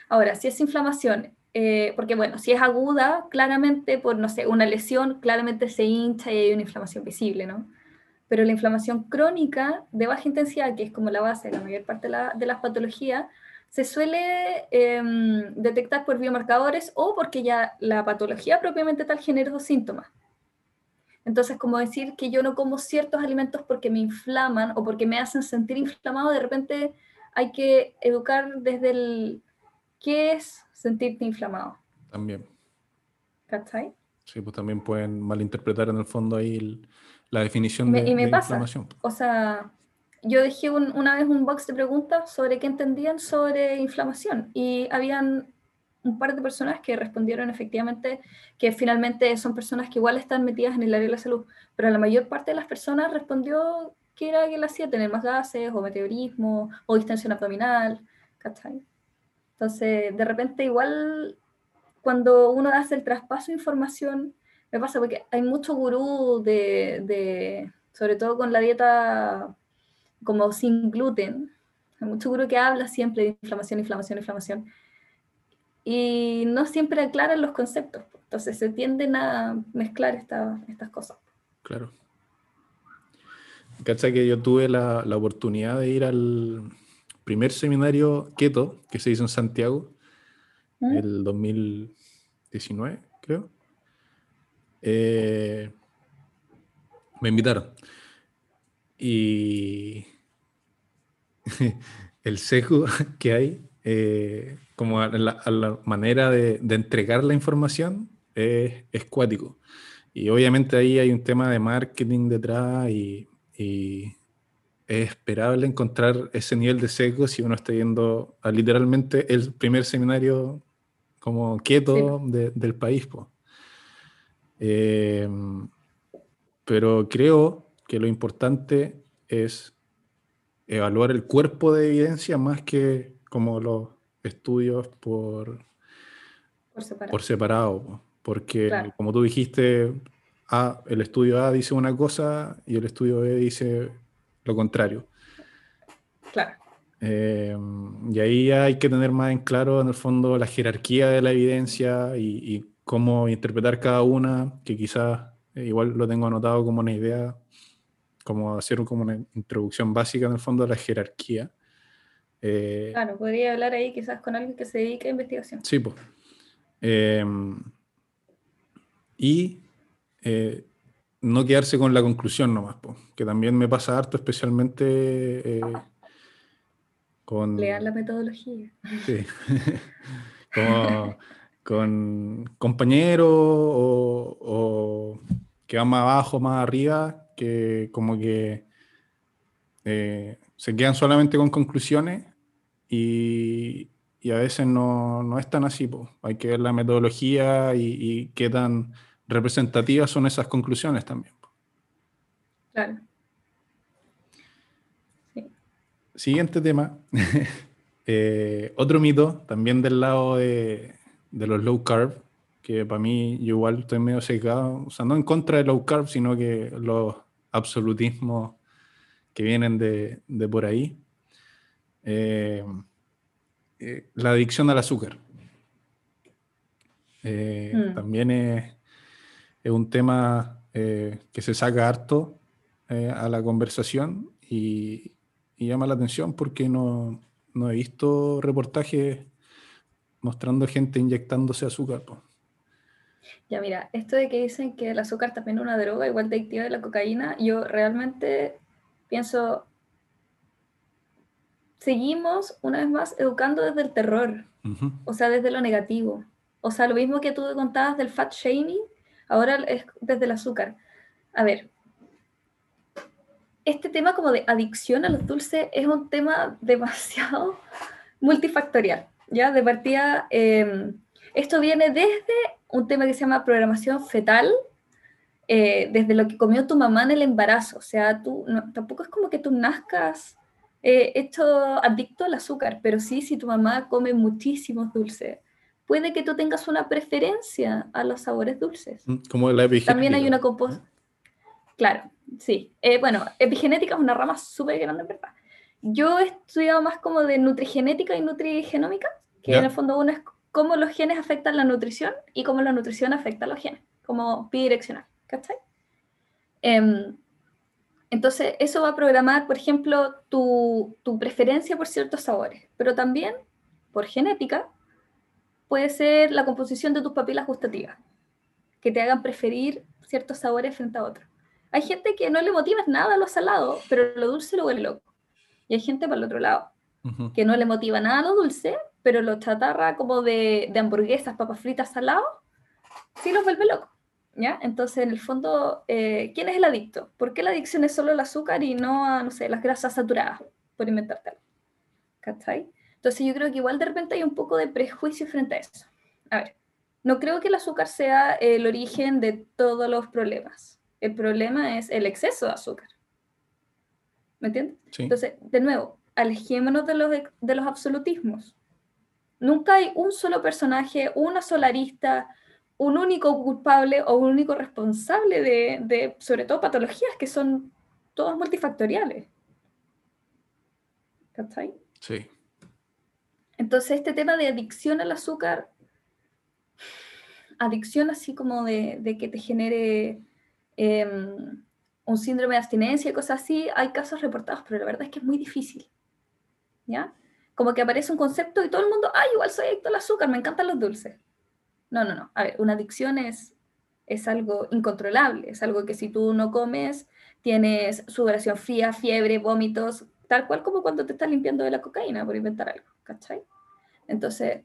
S2: Ahora, si es inflamación eh, porque bueno, si es aguda, claramente por, no sé, una lesión, claramente se hincha y hay una inflamación visible, ¿no? Pero la inflamación crónica de baja intensidad, que es como la base de la mayor parte de, las patologías, se suele em, detectar por biomarcadores o porque ya la patología propiamente tal genera síntomas. Entonces, como decir que yo no como ciertos alimentos porque me inflaman o porque me hacen sentir inflamado, de repente hay que educar desde el qué es sentirte inflamado.
S1: También.
S2: ¿Cachai?
S1: Sí, pues también pueden malinterpretar en el fondo ahí la definición de,
S2: y me pasa. O sea, yo dejé una vez un box de preguntas sobre qué entendían sobre inflamación y habían un par de personas que respondieron efectivamente que finalmente son personas que igual están metidas en el área de la salud, pero la mayor parte de las personas respondió que era que le hacía tener más gases o meteorismo o distensión abdominal, ¿cachai? Entonces, de repente igual cuando uno hace el traspaso de información, me pasa porque hay mucho gurú de, sobre todo con la dieta como sin gluten, hay mucho gurú que habla siempre de inflamación, inflamación, inflamación, y no siempre aclaran los conceptos, entonces se tienden a mezclar estas cosas.
S1: Claro. Cacha que yo tuve la, la oportunidad de ir al, primer seminario keto que se hizo en Santiago, ¿Mm? el 2019, creo. Eh, me invitaron. Y el sesgo que hay, eh, como a la, manera de, entregar la información, es, es, cuático. Y obviamente ahí hay un tema de marketing detrás y es esperable encontrar ese nivel de sesgo si uno está yendo a literalmente el primer seminario como quieto del país. Eh, pero creo que lo importante es evaluar el cuerpo de evidencia más que como los estudios por, por separado. porque como tú dijiste, A, el estudio A dice una cosa y el estudio B dice lo contrario.
S2: Claro.
S1: Eh, y ahí hay que tener más en claro, en el fondo, la jerarquía de la evidencia y, cómo interpretar cada una, que quizás eh, igual lo tengo anotado como una idea, como hacer como una introducción básica en el fondo de la jerarquía.
S2: Eh, claro, podría hablar ahí quizás con alguien que se dedique a investigación.
S1: Sí, pues. y eh, no quedarse con la conclusión nomás, pues, que también me pasa harto, especialmente con...
S2: Leer la metodología.
S1: Sí. como con compañeros o, que van más abajo, más arriba, que como que eh, se quedan solamente con conclusiones y, a veces no, no, es tan así. Hay que ver la metodología y, qué tan representativas son esas conclusiones también.
S2: Claro.
S1: Siguiente tema. Eh, otro mito, también del lado de, de los low carb, que para mí yo igual estoy medio secado, o sea, no en contra de low carb, sino que los absolutismos que vienen de, de por ahí. Eh, eh, la adicción al azúcar. Eh, hmm. También es, es, un tema que se saca harto a la conversación y, y, llama la atención porque no, no he visto reportajes mostrando gente inyectándose azúcar.
S2: Ya mira, esto de que dicen que el azúcar también es una droga igual de adictiva de la cocaína, yo realmente pienso, seguimos una vez más educando desde el terror, o sea, desde lo negativo. O sea, lo mismo que tú contabas del fat shaming, ahora es desde el azúcar. A ver, este tema como de adicción a los dulces es un tema demasiado multifactorial. ¿ya? De partida, em, esto viene desde un tema que se llama programación fetal, eh, desde lo que comió tu mamá en el embarazo. O sea, tú, tampoco es como que tú nazcas eh, esto adicto al azúcar, pero sí si tu mamá come muchísimos dulces. Puede que tú tengas una preferencia a los sabores dulces.
S1: Mm, como la epigenética.
S2: También hay una composición. Claro, sí. Eh, bueno, epigenética es una rama súper grande, ¿verdad? Yo he estudiado más como de nutrigenética y nutrigenómica, que en el fondo uno es cómo los genes afectan la nutrición y cómo la nutrición afecta a los genes, como bidireccional, ¿cachai? Em, entonces, eso va a programar, por ejemplo, tu, tu, preferencia por ciertos sabores, pero también, por genética, puede ser la composición de tus papilas gustativas, que te hagan preferir ciertos sabores frente a otros. Hay gente que no le motiva nada a lo salado, pero lo dulce lo vuelve loco. Y hay gente para el otro lado, que no le motiva nada lo dulce, pero los chatarra como de, de hamburguesas, papas fritas, salados, sí los vuelve locos. ¿Ya? Entonces, en el fondo, eh, ¿quién es el adicto? ¿Por qué la adicción es solo el azúcar y no a, no sé, las grasas saturadas, por inventarte algo? ¿Cachai? Entonces, yo creo que igual de repente hay un poco de prejuicio frente a eso. A ver, no creo que el azúcar sea el origen de todos los problemas. El problema es el exceso de azúcar. ¿Me entiendes? Entonces, de nuevo, alejémonos de los, de los absolutismos. Nunca hay un solo personaje, una sola arista, un único culpable o un único responsable de, de sobre todo, patologías que son todas multifactoriales. ¿Cachai?
S1: Sí.
S2: Entonces, este tema de adicción al azúcar, adicción así como de, de que te genere em, un síndrome de abstinencia y cosas así, hay casos reportados, pero la verdad es que es muy difícil. ¿Ya? Como que aparece un concepto y todo el mundo, ay, igual soy adicto al azúcar, me encantan los dulces. No, no, no. A ver, una adicción es, es algo incontrolable, es algo que si tú no comes, tienes sudoración fría, fiebre, vómitos, tal cual como cuando te estás limpiando de la cocaína, por inventar algo, ¿cachai? Entonces,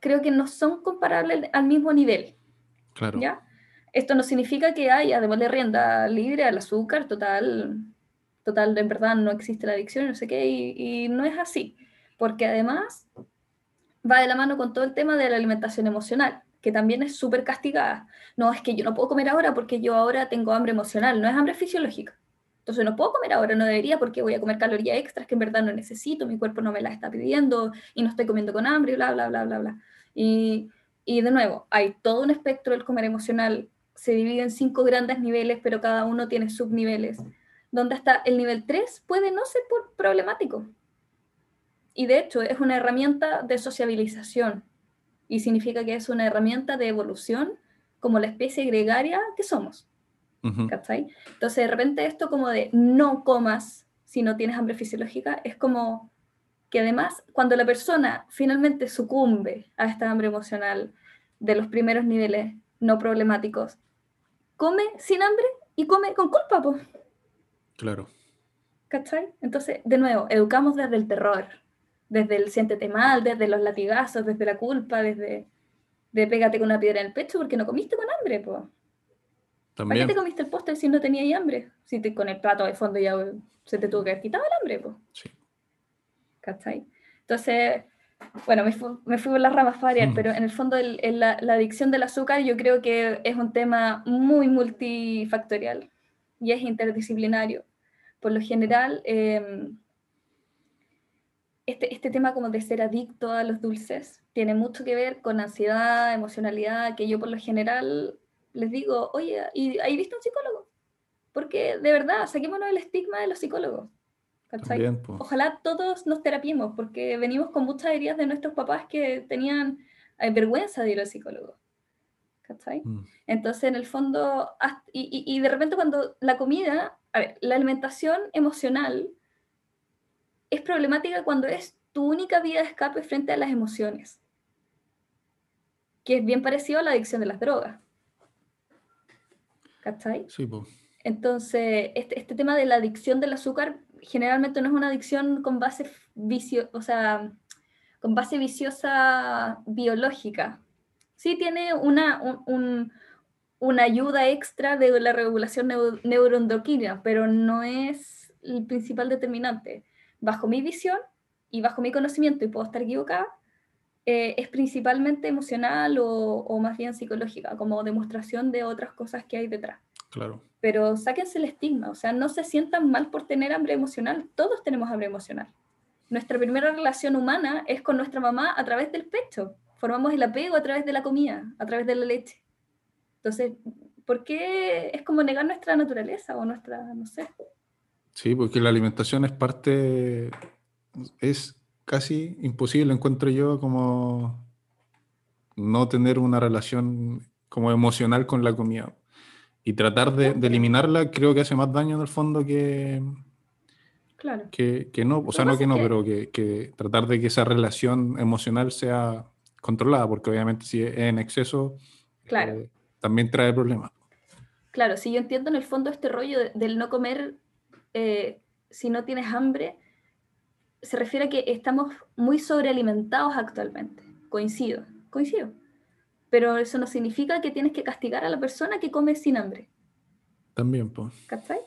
S2: creo que no son comparables al mismo nivel.
S1: Claro.
S2: ¿Ya? Esto no significa que haya de rienda libre al azúcar, total, total, en verdad no existe la adicción, no sé qué, y, no es así, porque además va de la mano con todo el tema de la alimentación emocional, que también es súper castigada. No, es que yo no puedo comer ahora porque yo ahora tengo hambre emocional, no es hambre fisiológica. Entonces no puedo comer ahora, no debería porque voy a comer calorías extras que en verdad no necesito, mi cuerpo no me las está pidiendo y no estoy comiendo con hambre, bla, bla, bla, bla, bla. Y, y de nuevo, hay todo un espectro del comer emocional se divide en cinco grandes niveles, pero cada uno tiene subniveles, donde hasta el nivel 3 puede no ser problemático. Y de hecho es una herramienta de sociabilización y significa que es una herramienta de evolución como la especie gregaria que somos.
S1: Ujú.
S2: ¿cachai? Entonces, de repente esto como de no comas si no tienes hambre fisiológica, es como que además cuando la persona finalmente sucumbe a esta hambre emocional de los primeros niveles no problemáticos, come sin hambre y come con culpa, po,
S1: Claro.
S2: ¿cachai? Entonces, de nuevo, educamos desde el terror, desde el siéntete mal, desde los latigazos, desde la culpa, desde de pégate con una piedra en el pecho porque no comiste con hambre, po. ¿Para qué te comiste el postre si no tenías hambre? Si te, con el plato de fondo ya eh, se te tuvo que haber quitado el hambre, pues.
S1: Sí.
S2: ¿Cachai? Entonces, bueno, me, fu- me fui por las ramas para variar,
S1: Mm.
S2: pero en el fondo el- el- la, la adicción del azúcar yo creo que es un tema muy multifactorial y es interdisciplinario. Por lo general, eh, este, este tema como de ser adicto a los dulces tiene mucho que ver con ansiedad, emocionalidad, que yo por lo general les digo, oye, ¿y ahí viste un psicólogo? Porque de verdad, saquémonos el estigma de los psicólogos.
S1: También, pues.
S2: Ojalá todos nos terapiemos, porque venimos con muchas heridas de nuestros papás que tenían eh, vergüenza de ir al psicólogo.
S1: Mm.
S2: Entonces, en el fondo, y, y- y de repente cuando la comida, a ver, la alimentación emocional es problemática cuando es tu única vía de escape frente a las emociones, que es bien parecido a la adicción de las drogas. ¿Cachai?
S1: Sí, pues.
S2: Entonces, este, este tema de la adicción del azúcar generalmente no es una adicción con base vicio, o sea, con base viciosa biológica. Sí tiene una, un- un- una ayuda extra de la regulación neu- neuroendocrina, pero no es el principal determinante. Bajo mi visión y bajo mi conocimiento, y puedo estar equivocada, eh, es principalmente emocional o, o más bien psicológica, como demostración de otras cosas que hay detrás
S1: Claro.
S2: pero sáquense el estigma, o sea, no se sientan mal por tener hambre emocional, todos tenemos hambre emocional. Nuestra primera relación humana es con nuestra mamá a través del pecho, formamos el apego a través de la comida, a través de la leche. Entonces, ¿por qué es como negar nuestra naturaleza o nuestra, no sé?
S1: Sí, porque la alimentación es parte, es casi imposible, encuentro yo, como no tener una relación como emocional con la comida. Y tratar de, de eliminarla creo que hace más daño en el fondo que,
S2: Claro.
S1: que, que no, o sea, no que no,
S2: que-
S1: pero que, que tratar de que esa relación emocional sea controlada, porque obviamente si es en exceso,
S2: Claro.
S1: eh, también trae problemas.
S2: Claro, si yo entiendo en el fondo este rollo de- del no comer eh, si no tienes hambre, se refiere a que estamos muy sobrealimentados actualmente. Coincido, coincido. Pero eso no significa que tienes que castigar a la persona que come sin hambre.
S1: También, pues,
S2: ¿Cachai?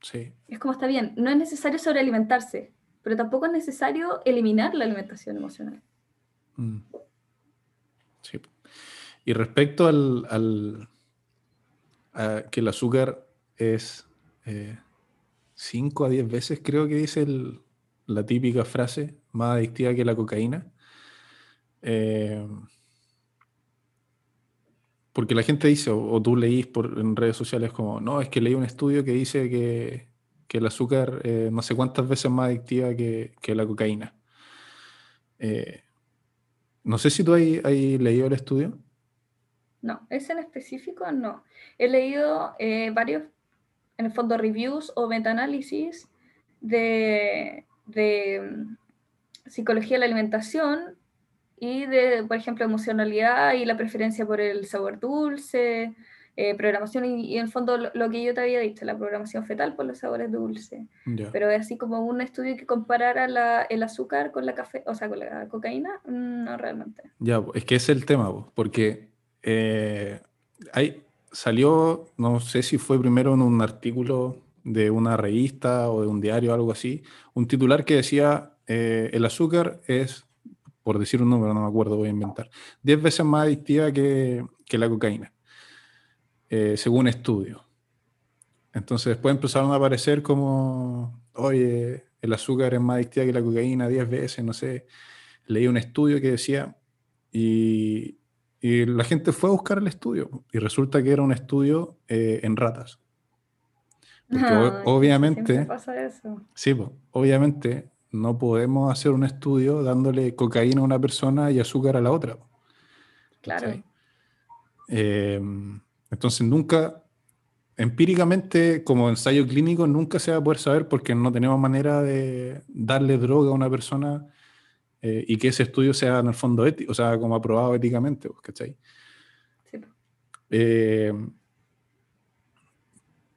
S1: sí.
S2: Es como está bien, no es necesario sobrealimentarse, pero tampoco es necesario eliminar la alimentación emocional.
S1: Mm. Sí. Y respecto al, al- a que el azúcar es 5 a 10 veces, creo que dice la típica frase, más adictiva que la cocaína. Eh, porque la gente dice, o, tú leís en redes sociales como, no, es que leí un estudio que dice que, que el azúcar eh, no sé cuántas veces más adictiva que, que la cocaína. Eh, no sé si tú has leído el estudio.
S2: No, ese en específico no. He leído eh, varios, en el fondo, reviews o metaanálisis de, de mm, psicología de la alimentación y de, por ejemplo, emocionalidad y la preferencia por el sabor dulce, eh, programación y, y en el fondo lo, lo que yo te había dicho, la programación fetal por los sabores dulces.
S1: Ya.
S2: Pero es así como un estudio que comparara la- el azúcar con la café, o sea, con la cocaína, mm, no realmente.
S1: Ya, po, es que ese es el tema, po, porque eh, hay, salió, no sé si fue primero en un artículo de una revista o de un diario algo así, un titular que decía, eh, el azúcar es, por decir un número, no me acuerdo, voy a inventar, 10 veces más adictiva que, que la cocaína, eh, según estudios. Entonces después empezaron a aparecer como, oye, el azúcar es más adictiva que la cocaína 10 veces, no sé. Leí un estudio que decía, y, y la gente fue a buscar el estudio, y resulta que era un estudio eh, en ratas. Porque obviamente-
S2: pasa eso.
S1: Sí, pues, obviamente no podemos hacer un estudio dándole cocaína a una persona y azúcar a la otra.
S2: Claro.
S1: Eh, entonces nunca, empíricamente, como ensayo clínico, nunca se va a poder saber porque no tenemos manera de darle droga a una persona eh, y que ese estudio sea en el fondo ético, o sea, como aprobado éticamente, pues, ¿cachai?
S2: Sí.
S1: Eh,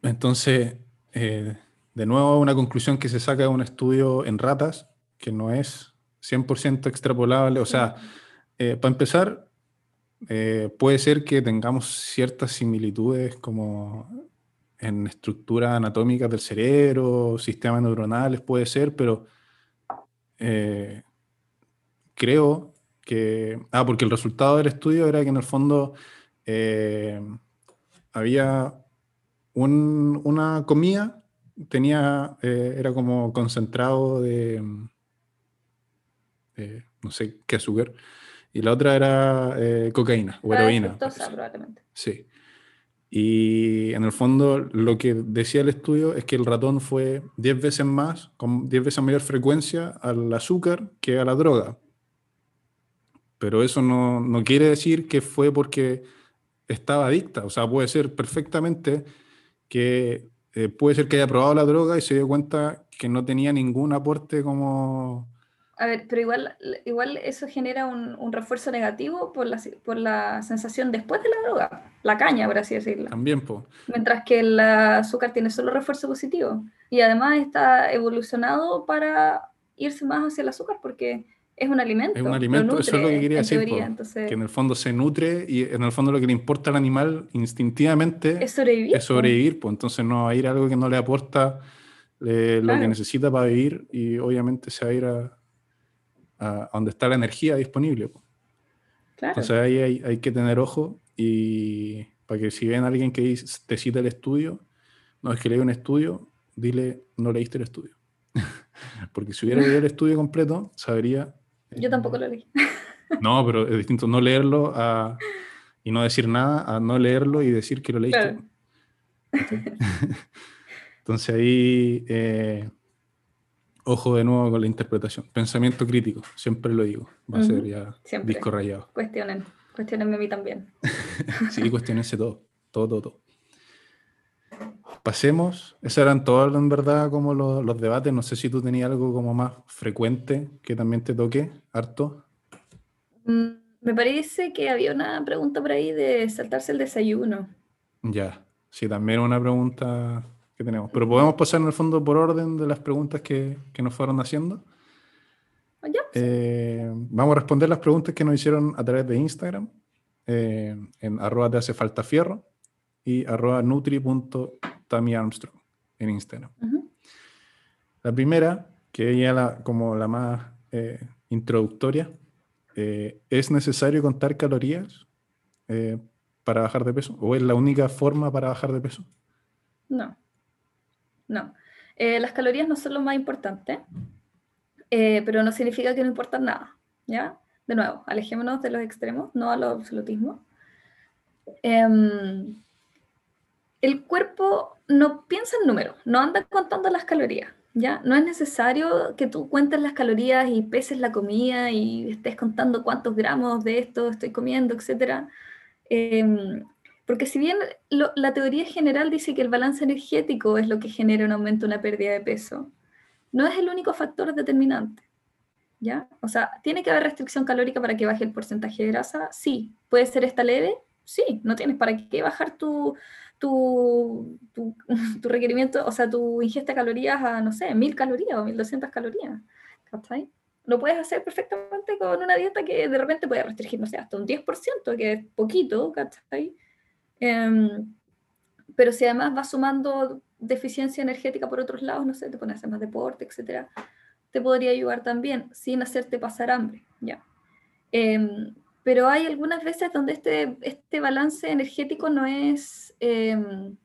S1: entonces, eh, de nuevo, una conclusión que se saca de un estudio en ratas, que no es 100% extrapolable. O sea, para empezar, puede ser que tengamos ciertas similitudes como en estructuras anatómicas del cerebro, sistemas neuronales, puede ser, pero creo que... Ah, porque el resultado del estudio era que en el fondo eh, había una comida, tenía, eh, era como concentrado de, no sé qué azúcar, y la otra era eh, cocaína o heroína.
S2: probablemente.
S1: Sí. Y en el fondo lo que decía el estudio es que el ratón fue 10 veces más, con 10 veces mayor frecuencia al azúcar que a la droga. Pero eso no, no, quiere decir que fue porque estaba adicta. O sea, puede ser perfectamente que eh, puede ser que haya probado la droga y se dio cuenta que no tenía ningún aporte como...
S2: A ver, pero igual, igual eso genera un, un refuerzo negativo por la, por la sensación después de la droga, la caña, por así decirlo.
S1: También, pues.
S2: Mientras que el azúcar tiene solo refuerzo positivo. Y además está evolucionado para irse más hacia el azúcar porque es un alimento.
S1: Es un alimento, eso es lo que quería decir. Que en el fondo se nutre y en el fondo lo que le importa al animal instintivamente
S2: es sobrevivir.
S1: Es sobrevivir, pues entonces no va a ir algo que no le aporta eh, lo que necesita para vivir y obviamente se va a ir a, donde está la energía disponible. Claro. Entonces ahí hay, hay, que tener ojo y para que si ven a alguien que te cita el estudio, no es que lea un estudio, dile no leíste el estudio. Porque si hubiera leído el estudio completo, sabería
S2: yo tampoco lo leí.
S1: No, pero es distinto no leerlo y no decir nada a no leerlo y decir que lo leíste. Entonces ahí, eh, ojo de nuevo con la interpretación. Pensamiento crítico, siempre lo digo. Va a ser ya disco rayado.
S2: Cuestionen, cuestionenme a mí también.
S1: sí, cuestionense todo, todo, todo, todo. Pasemos, esos eran todos en verdad como los, debates, no sé si tú tenías algo como más frecuente que también te toque, harto.
S2: Mm, me parece que había una pregunta por ahí de saltarse el desayuno.
S1: Ya, sí, también una pregunta que tenemos, pero podemos pasar en el fondo por orden de las preguntas que, nos fueron haciendo.
S2: Ah,
S1: eh, vamos a responder las preguntas que nos hicieron a través de Instagram, eh, en arroba te hace falta fierro y arroba nutri.tammy Armstrong en Instagram. La primera, que es la, como la más eh, introductoria, eh, ¿es necesario contar calorías eh, para bajar de peso? ¿O es la única forma para bajar de peso?
S2: No, no. las calorías no son lo más importante, pero no significa que no importan nada, ¿ya? De nuevo, alejémonos de los extremos, no a los absolutismos. Em, el cuerpo no piensa en números, no anda contando las calorías. ¿ya? No es necesario que tú cuentes las calorías y peses la comida y estés contando cuántos gramos de esto estoy comiendo, etc. Em, porque si bien la teoría general dice que el balance energético es lo que genera un aumento una pérdida de peso, no es el único factor determinante. ¿Ya? O sea, ¿tiene que haber restricción calórica para que baje el porcentaje de grasa? Sí. ¿Puede ser esta leve? Sí. No tienes para qué bajar tu, tu, tu, requerimiento, o sea, tu ingesta de calorías a, no sé, mil calorías o 1200 calorías. ¿Cachai? Lo puedes hacer perfectamente con una dieta que de repente puede restringir, no sé, hasta un 10%, que es poquito, ¿cachai? Em, pero si además vas sumando deficiencia energética por otros lados, no sé, te pones a hacer más deporte, etcétera, te podría ayudar también sin hacerte pasar hambre, ¿ya? Eh, pero hay algunas veces donde este, este balance energético no es em,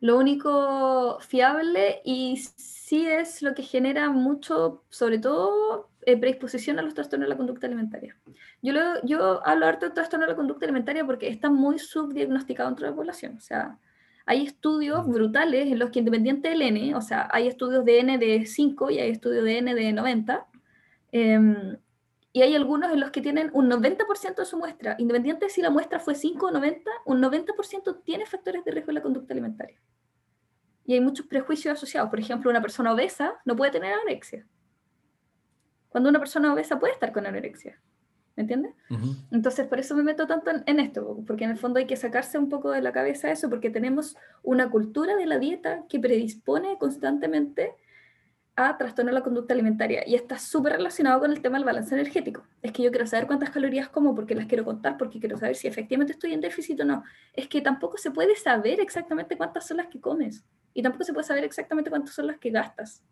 S2: lo único fiable y sí es lo que genera mucho, sobre todo, eh, predisposición a los trastornos de la conducta alimentaria. Yo, yo hablo harto de trastorno de la conducta alimentaria porque está muy subdiagnosticado entre la población. O sea, hay estudios brutales en los que independiente del N, o sea, hay estudios de N de 5 y hay estudios de N de 90, y hay algunos en los que tienen un 90% de su muestra, independiente si la muestra fue 5 o 90, un 90% tiene factores de riesgo en la conducta alimentaria. Y hay muchos prejuicios asociados. Por ejemplo, una persona obesa no puede tener anorexia. Cuando una persona obesa puede estar con anorexia. ¿Me entiendes? Entonces, por eso me meto tanto en, esto, porque en el fondo hay que sacarse un poco de la cabeza eso, porque tenemos una cultura de la dieta que predispone constantemente a trastornar la conducta alimentaria y está súper relacionado con el tema del balance energético. Es que yo quiero saber cuántas calorías como porque las quiero contar, porque quiero saber si efectivamente estoy en déficit o no. Es que tampoco se puede saber exactamente cuántas son las que comes y tampoco se puede saber exactamente cuántas son las que gastas.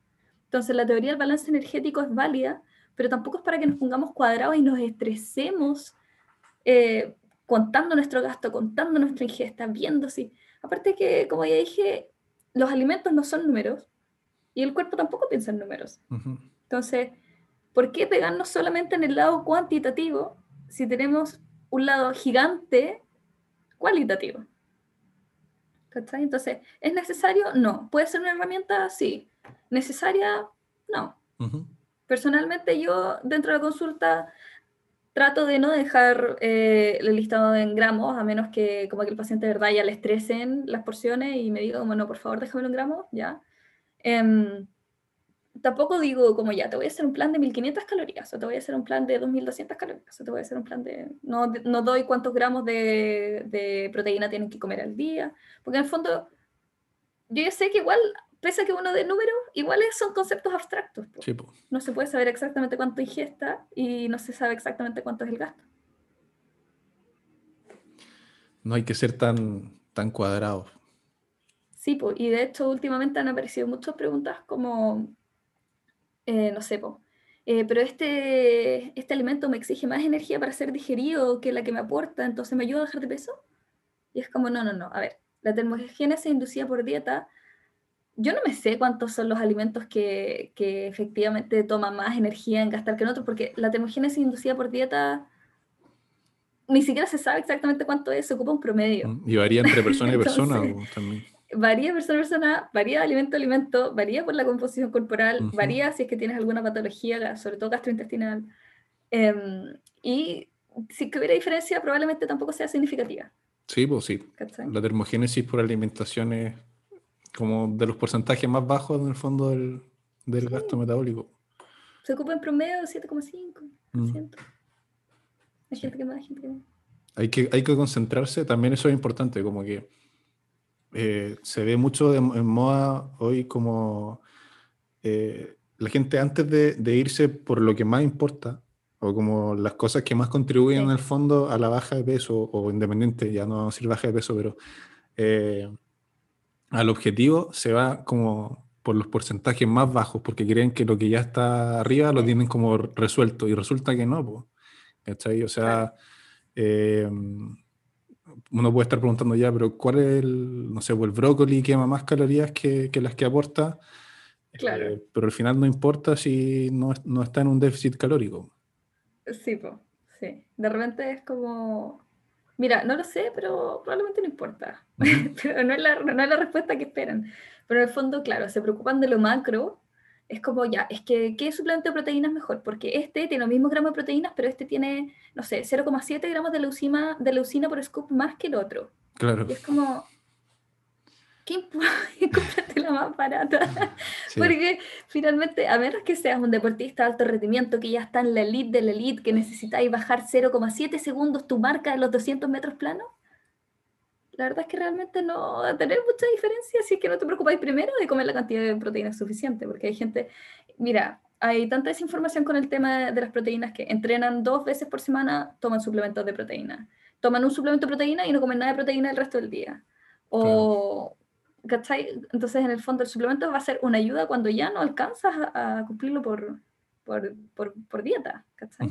S2: Entonces, la teoría del balance energético es válida, pero tampoco es para que nos pongamos cuadrados y nos estresemos eh, contando nuestro gasto, contando nuestra ingesta, viendo si... Aparte que, como ya dije, los alimentos no son números y el cuerpo tampoco piensa en números. Entonces, ¿por qué pegarnos solamente en el lado cuantitativo si tenemos un lado gigante cualitativo? ¿Cachai? Entonces, ¿es necesario? No. ¿Puede ser una herramienta? Sí. ¿Necesaria? No. Personalmente yo dentro de la consulta trato de no dejar eh, el listado en gramos, a menos que como que el paciente de verdad ya le estresen las porciones y me diga, bueno, por favor déjame en gramos, ya. Em, tampoco digo como ya, te voy a hacer un plan de 1500 calorías, o te voy a hacer un plan de 2200 calorías, o te voy a hacer un plan de... No, no doy cuántos gramos de, de proteína tienen que comer al día, porque en el fondo yo ya sé que igual pese a que uno de números, iguales son conceptos abstractos. No se puede saber exactamente cuánto ingesta y no se sabe exactamente cuánto es el gasto.
S1: No hay que ser tan, tan cuadrados.
S2: Sí, y de hecho últimamente han aparecido muchas preguntas como, eh, no sé, eh, pero este, este alimento me exige más energía para ser digerido que la que me aporta, entonces me ayuda a dejar de peso. Y es como, no, no, no, a ver, la termogénesis inducida por dieta yo no me sé cuántos son los alimentos que, que, efectivamente toman más energía en gastar que en otros, porque la termogénesis inducida por dieta ni siquiera se sabe exactamente cuánto es, se ocupa un promedio.
S1: Mm, y varía entre persona y persona también.
S2: Varía persona a persona, varía de alimento a alimento, varía por la composición corporal, varía si es que tienes alguna patología, sobre todo gastrointestinal. Em, y si que hubiera diferencia, probablemente tampoco sea significativa.
S1: Sí, pues sí. La termogénesis por alimentación es como de los porcentajes más bajos en el fondo del, del gasto metabólico.
S2: Se ocupa en promedio 7,5%. Mm. Hay gente que más, hay gente que
S1: Hay que, hay que concentrarse, también eso es importante, como que eh, se ve mucho en moda hoy como eh, la gente antes de, de, irse por lo que más importa, o como las cosas que más contribuyen en el fondo a la baja de peso, o independiente, ya no vamos a decir baja de peso, pero eh, al objetivo se va como por los porcentajes más bajos, porque creen que lo que ya está arriba lo tienen como resuelto, y resulta que no, pues. O sea, eh, uno puede estar preguntando ya, pero ¿cuál es el, no sé, pues el brócoli quema más calorías que, que las que aporta?
S2: Claro.
S1: Eh, pero al final no importa si no, no, está en un déficit calórico.
S2: Sí, pues, sí. De repente es como, Mira, no lo sé, pero probablemente no importa. pero no es, la, no es la respuesta que esperan. Pero en el fondo, claro, se preocupan de lo macro. Es como, ya, es que, ¿qué suplemento de proteínas mejor? Porque este tiene los mismos gramos de proteínas, pero este tiene, no sé, 0,7 gramos de leucina, de leucina por scoop más que el otro.
S1: Claro.
S2: Y es como, ¿qué importa? Cómprate la más barata. Porque finalmente, a menos que seas un deportista de alto rendimiento, que ya está en la elite de la elite, que necesitáis bajar 0,7 segundos tu marca de los 200 metros planos, la verdad es que realmente no va a tener mucha diferencia si es que no te preocupáis primero de comer la cantidad de proteínas suficiente, porque hay gente, mira, hay tanta desinformación con el tema de las proteínas que entrenan dos veces por semana, toman suplementos de proteína. Toman un suplemento de proteína y no comen nada de proteína el resto del día. O, ¿cachai? Entonces, en el fondo, el suplemento va a ser una ayuda cuando ya no alcanzas a, cumplirlo por, por, por, por, dieta, ¿cachai?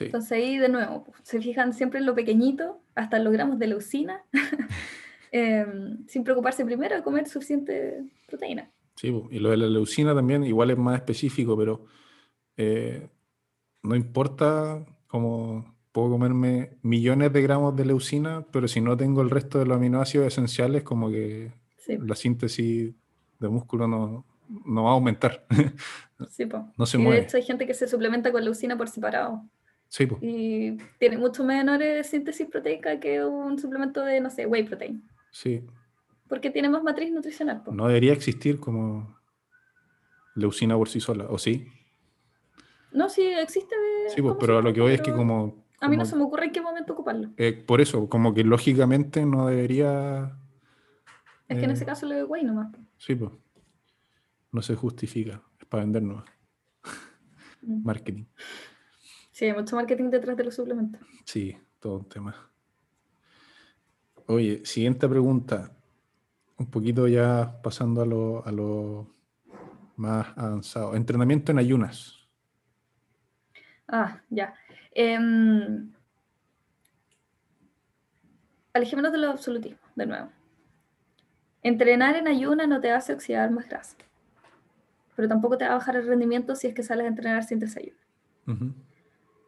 S2: Entonces ahí de nuevo, se fijan siempre en lo pequeñito, hasta los gramos de leucina, em, sin preocuparse primero de comer suficiente proteína.
S1: Sí, y lo de la leucina también igual es más específico, pero eh, no importa como puedo comerme millones de gramos de leucina, pero si no tengo el resto de los aminoácidos esenciales, como que la síntesis de músculo no, no va a aumentar.
S2: Sí.
S1: No se
S2: y
S1: mueve.
S2: de hecho hay gente que se suplementa con leucina por separado.
S1: Sí, pues.
S2: Y tiene mucho menores síntesis proteica que un suplemento de, no sé, whey protein.
S1: Sí.
S2: Porque tiene más matriz nutricional. po.
S1: No debería existir como leucina por sí sola, ¿o sí?
S2: No, sí existe.
S1: Sí, pues, pero a lo que voy es que como...
S2: A mí no se me ocurre en qué momento ocuparlo.
S1: eh, por eso, como que lógicamente no debería...
S2: Es que en
S1: Eh.
S2: ese caso lo de whey nomás.
S1: Sí, pues. No se justifica. Es para vendernos.
S2: Mm.
S1: Marketing.
S2: Sí, hay mucho marketing detrás de los suplementos.
S1: Sí, todo un tema. Oye, siguiente pregunta. Un poquito ya pasando a lo, a lo más avanzado. Entrenamiento en ayunas.
S2: Ah, ya. Em, alejémonos de los absolutismos, de nuevo. Entrenar en ayuna no te hace oxidar más grasa, pero tampoco te va a bajar el rendimiento si es que sales a entrenar sin desayuno.
S1: Ujú.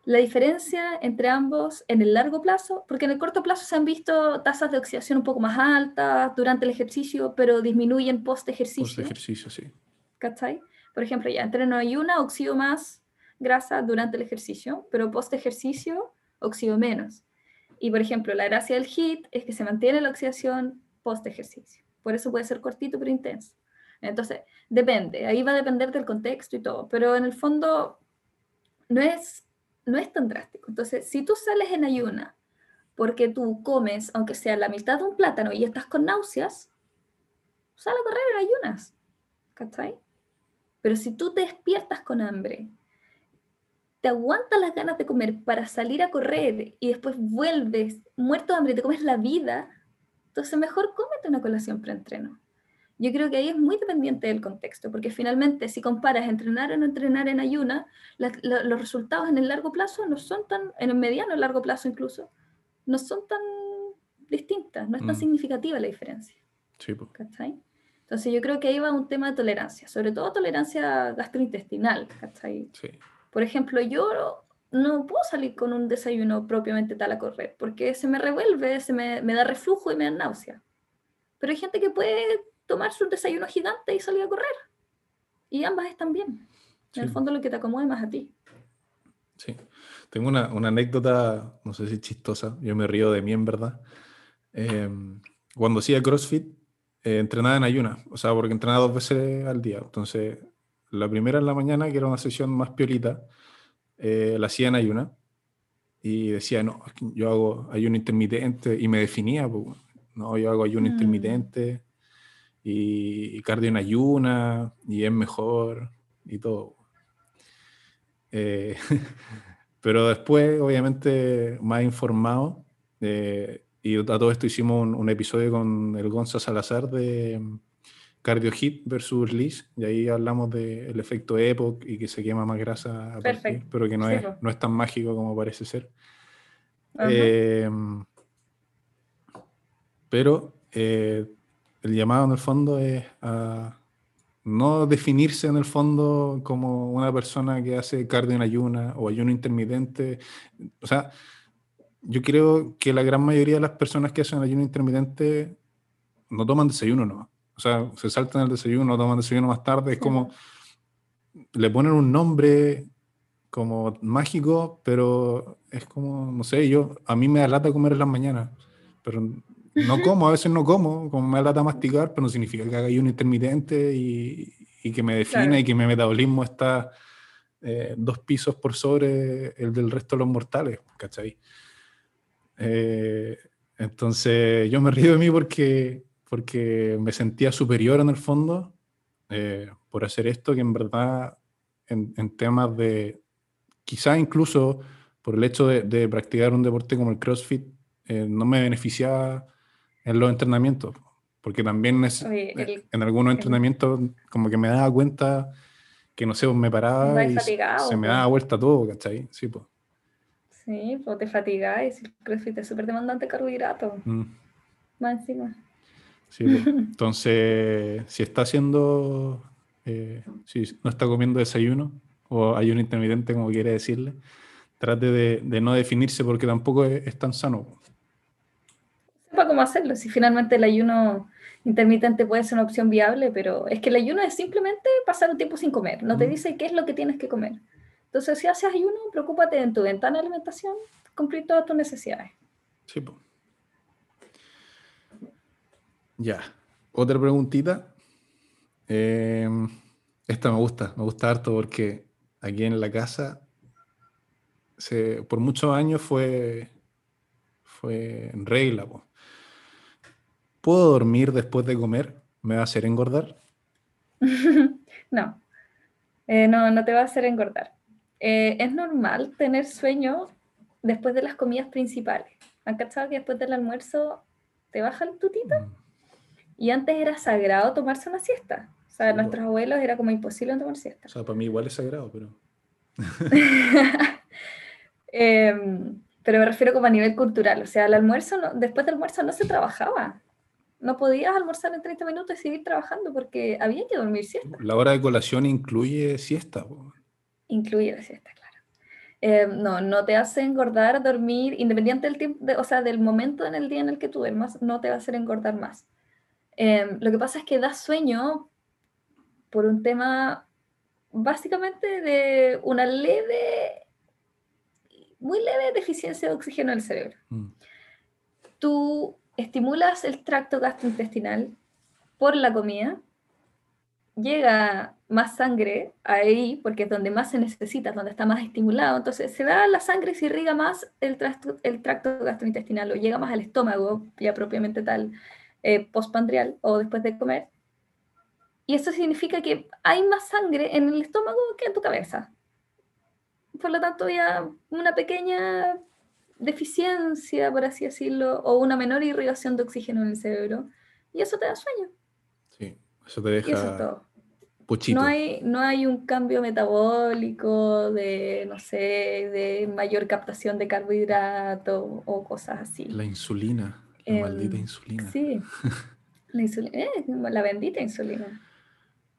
S2: La diferencia entre ambos en el largo plazo, porque en el corto plazo se han visto tasas de oxidación un poco más altas durante el ejercicio, pero disminuyen post
S1: Post
S2: ejercicio.
S1: ejercicio, sí.
S2: ¿cachai? Por ejemplo, ya entreno ayuna, oxido más grasa durante el ejercicio, pero post ejercicio oxido menos. Y por ejemplo, la gracia del HIIT es que se mantiene la oxidación post ejercicio. Por eso puede ser cortito pero intenso. Entonces, depende, ahí va a depender del contexto y todo, pero en el fondo no es, no es tan drástico. Entonces, si tú sales en ayuna porque tú comes, aunque sea la mitad de un plátano y estás con náuseas, sal a correr en ayunas. ¿Cachai? Pero si tú te despiertas con hambre, te aguantas las ganas de comer para salir a correr y después vuelves muerto de hambre te comes la vida, entonces mejor cómete una colación preentreno. Yo creo que ahí es muy dependiente del contexto, porque finalmente si comparas entrenar o no entrenar en ayuna, la- la- los resultados en el largo plazo no son tan, en el mediano o largo plazo incluso, no son tan distintas, no es tan
S1: Mm.
S2: significativa la diferencia.
S1: Sí, pues.
S2: ¿cachai? Entonces yo creo que ahí va un tema de tolerancia, sobre todo tolerancia gastrointestinal, ¿cachai?
S1: Sí.
S2: Por ejemplo, yo no puedo salir con un desayuno propiamente tal a correr, porque se me revuelve, se me, me da reflujo y me da náusea. Pero hay gente que puede tomarse un desayuno gigante y salir a correr. Y ambas están bien.
S1: Sí.
S2: En el fondo lo que te acomode más a ti.
S1: Sí. Tengo una, una anécdota, no sé si chistosa, yo me río de mí en verdad. Eh, cuando hacía CrossFit, eh, entrenaba en ayunas, o sea, porque entrenaba dos veces al día. Entonces, la primera en la mañana, que era una sesión más piolita, eh, la hacía en ayuna y decía, no, yo hago ayuno intermitente y me definía, pues, no, yo hago ayuno
S2: Mm.
S1: intermitente y, y cardio en ayuna y es mejor y todo. Eh, pero después, obviamente, más informado, eh, y a todo esto hicimos un, un episodio con el Gonza Salazar de mm, Cardio Hit versus Leash, y ahí hablamos del efecto EPOC y que se quema más grasa, a partir, pero que no, es, no es tan mágico como parece ser. Eh, pero eh, el llamado en el fondo es a no definirse en el fondo como una persona que hace cardio en ayuna o ayuno intermitente. O sea, yo creo que la gran mayoría de las personas que hacen ayuno intermitente no toman desayuno, ¿no? O sea, se saltan el desayuno, toman desayuno más tarde. Es como, le ponen un nombre como mágico, pero es como, no sé, yo, a mí me da lata comer en las mañanas, pero no como, a veces no como, como me lata masticar, pero no significa que haga ayuno intermitente y, y que me defina
S2: Claro.
S1: y que mi metabolismo está eh, dos pisos por sobre el del resto de los mortales, ¿cachai? Eh, entonces yo me río de mí porque, porque me sentía superior en el fondo eh, por hacer esto, que en verdad en, en temas de, quizás incluso por el hecho de, de practicar un deporte como el CrossFit, eh, no me beneficiaba en los entrenamientos, porque también es,
S2: Oye,
S1: eh,
S2: el-
S1: en algunos
S2: el-
S1: entrenamientos como que me daba cuenta que no sé, me paraba y se-
S2: fatigado,
S1: se me daba vuelta todo, ¿cachai? Sí, pues.
S2: Sí, pues te fatigas y el CrossFit es súper demandante de carbohidratos.
S1: Mm.
S2: Más encima.
S1: Sí, pues. Entonces, si está haciendo, eh, si no está comiendo desayuno o ayuno intermitente, como quiere decirle, trate de, de no definirse porque tampoco es, es tan sano.
S2: Sepa cómo hacerlo. Si finalmente el ayuno intermitente puede ser una opción viable, pero es que el ayuno es simplemente pasar un tiempo sin comer. No te dice qué es lo que tienes que comer. Entonces, si haces ayuno, preocúpate en tu ventana de alimentación, cumplir todas tus necesidades.
S1: Sí, po. Ya. Otra preguntita. Eh, esta me gusta, me gusta harto porque aquí en la casa se, por muchos años fue, fue en regla. po. ¿Puedo dormir después de comer? ¿Me va a hacer engordar?
S2: No, Eh, no, no te va a hacer engordar. Eh, es normal tener sueño después de las comidas principales. ¿Han cachado que después del almuerzo te baja el tutito?
S1: Mm,
S2: Y antes era sagrado tomarse una siesta. O sea,
S1: Sí,
S2: nuestros abuelos era como imposible tomar siesta.
S1: O sea, para mí igual es sagrado, pero...
S2: Em, pero me refiero como a nivel cultural. O sea, el almuerzo, no- después del almuerzo no se trabajaba. No podías almorzar en 30 minutos y seguir trabajando porque había que dormir siesta.
S1: La hora de colación incluye siesta. po.
S2: Incluye la siesta, claro. Eh, no, no te hace engordar dormir, independiente del tiempo, de- o sea, del momento en el día en el que tú duermas, no te va a hacer engordar más. Eh, lo que pasa es que da sueño por un tema básicamente de una leve, muy leve deficiencia de oxígeno en el cerebro.
S1: Mm,
S2: Tú estimulas el tracto gastrointestinal por la comida, llega más sangre ahí, porque es donde más se necesita, donde está más estimulado, entonces se da la sangre y se irriga más el tracto, el tracto gastrointestinal o llega más al estómago, ya propiamente tal, eh, postpandrial o después de comer. Y eso significa que hay más sangre en el estómago que en tu cabeza. Por lo tanto, ya una pequeña deficiencia, por así decirlo, o una menor irrigación de oxígeno en el cerebro. Y eso te da sueño.
S1: sí, eso te
S2: Y eso es
S1: deja
S2: todo.
S1: pochito.
S2: No hay, no hay un cambio metabólico de, no sé, de mayor captación de carbohidrato o cosas así.
S1: La insulina, la
S2: Em,
S1: maldita insulina.
S2: Sí. La, insulina, eh, la bendita insulina.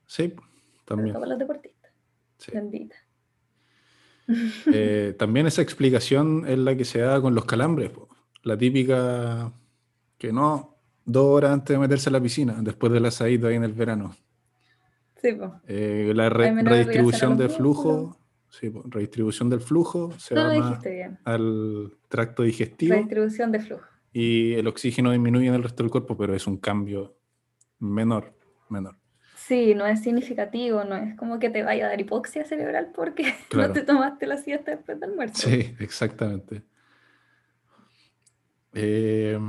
S1: Sí, también.
S2: para los deportistas.
S1: sí.
S2: Bendita.
S1: Eh, también esa explicación es la que se da con los calambres. po. La típica que no, dos horas antes de meterse a la piscina, después del asadito ahí en el verano.
S2: Sí.
S1: Eh, la re- redistribución de flujo,
S2: músculos.
S1: sí, po, redistribución del flujo se
S2: Tú
S1: va al tracto digestivo
S2: La distribución de flujo.
S1: y el oxígeno disminuye en el resto del cuerpo, pero es un cambio menor, menor.
S2: Sí, no es significativo, no es como que te vaya a dar hipoxia cerebral porque
S1: Claro.
S2: no te tomaste la siesta después del almuerzo.
S1: Sí, exactamente. Eh,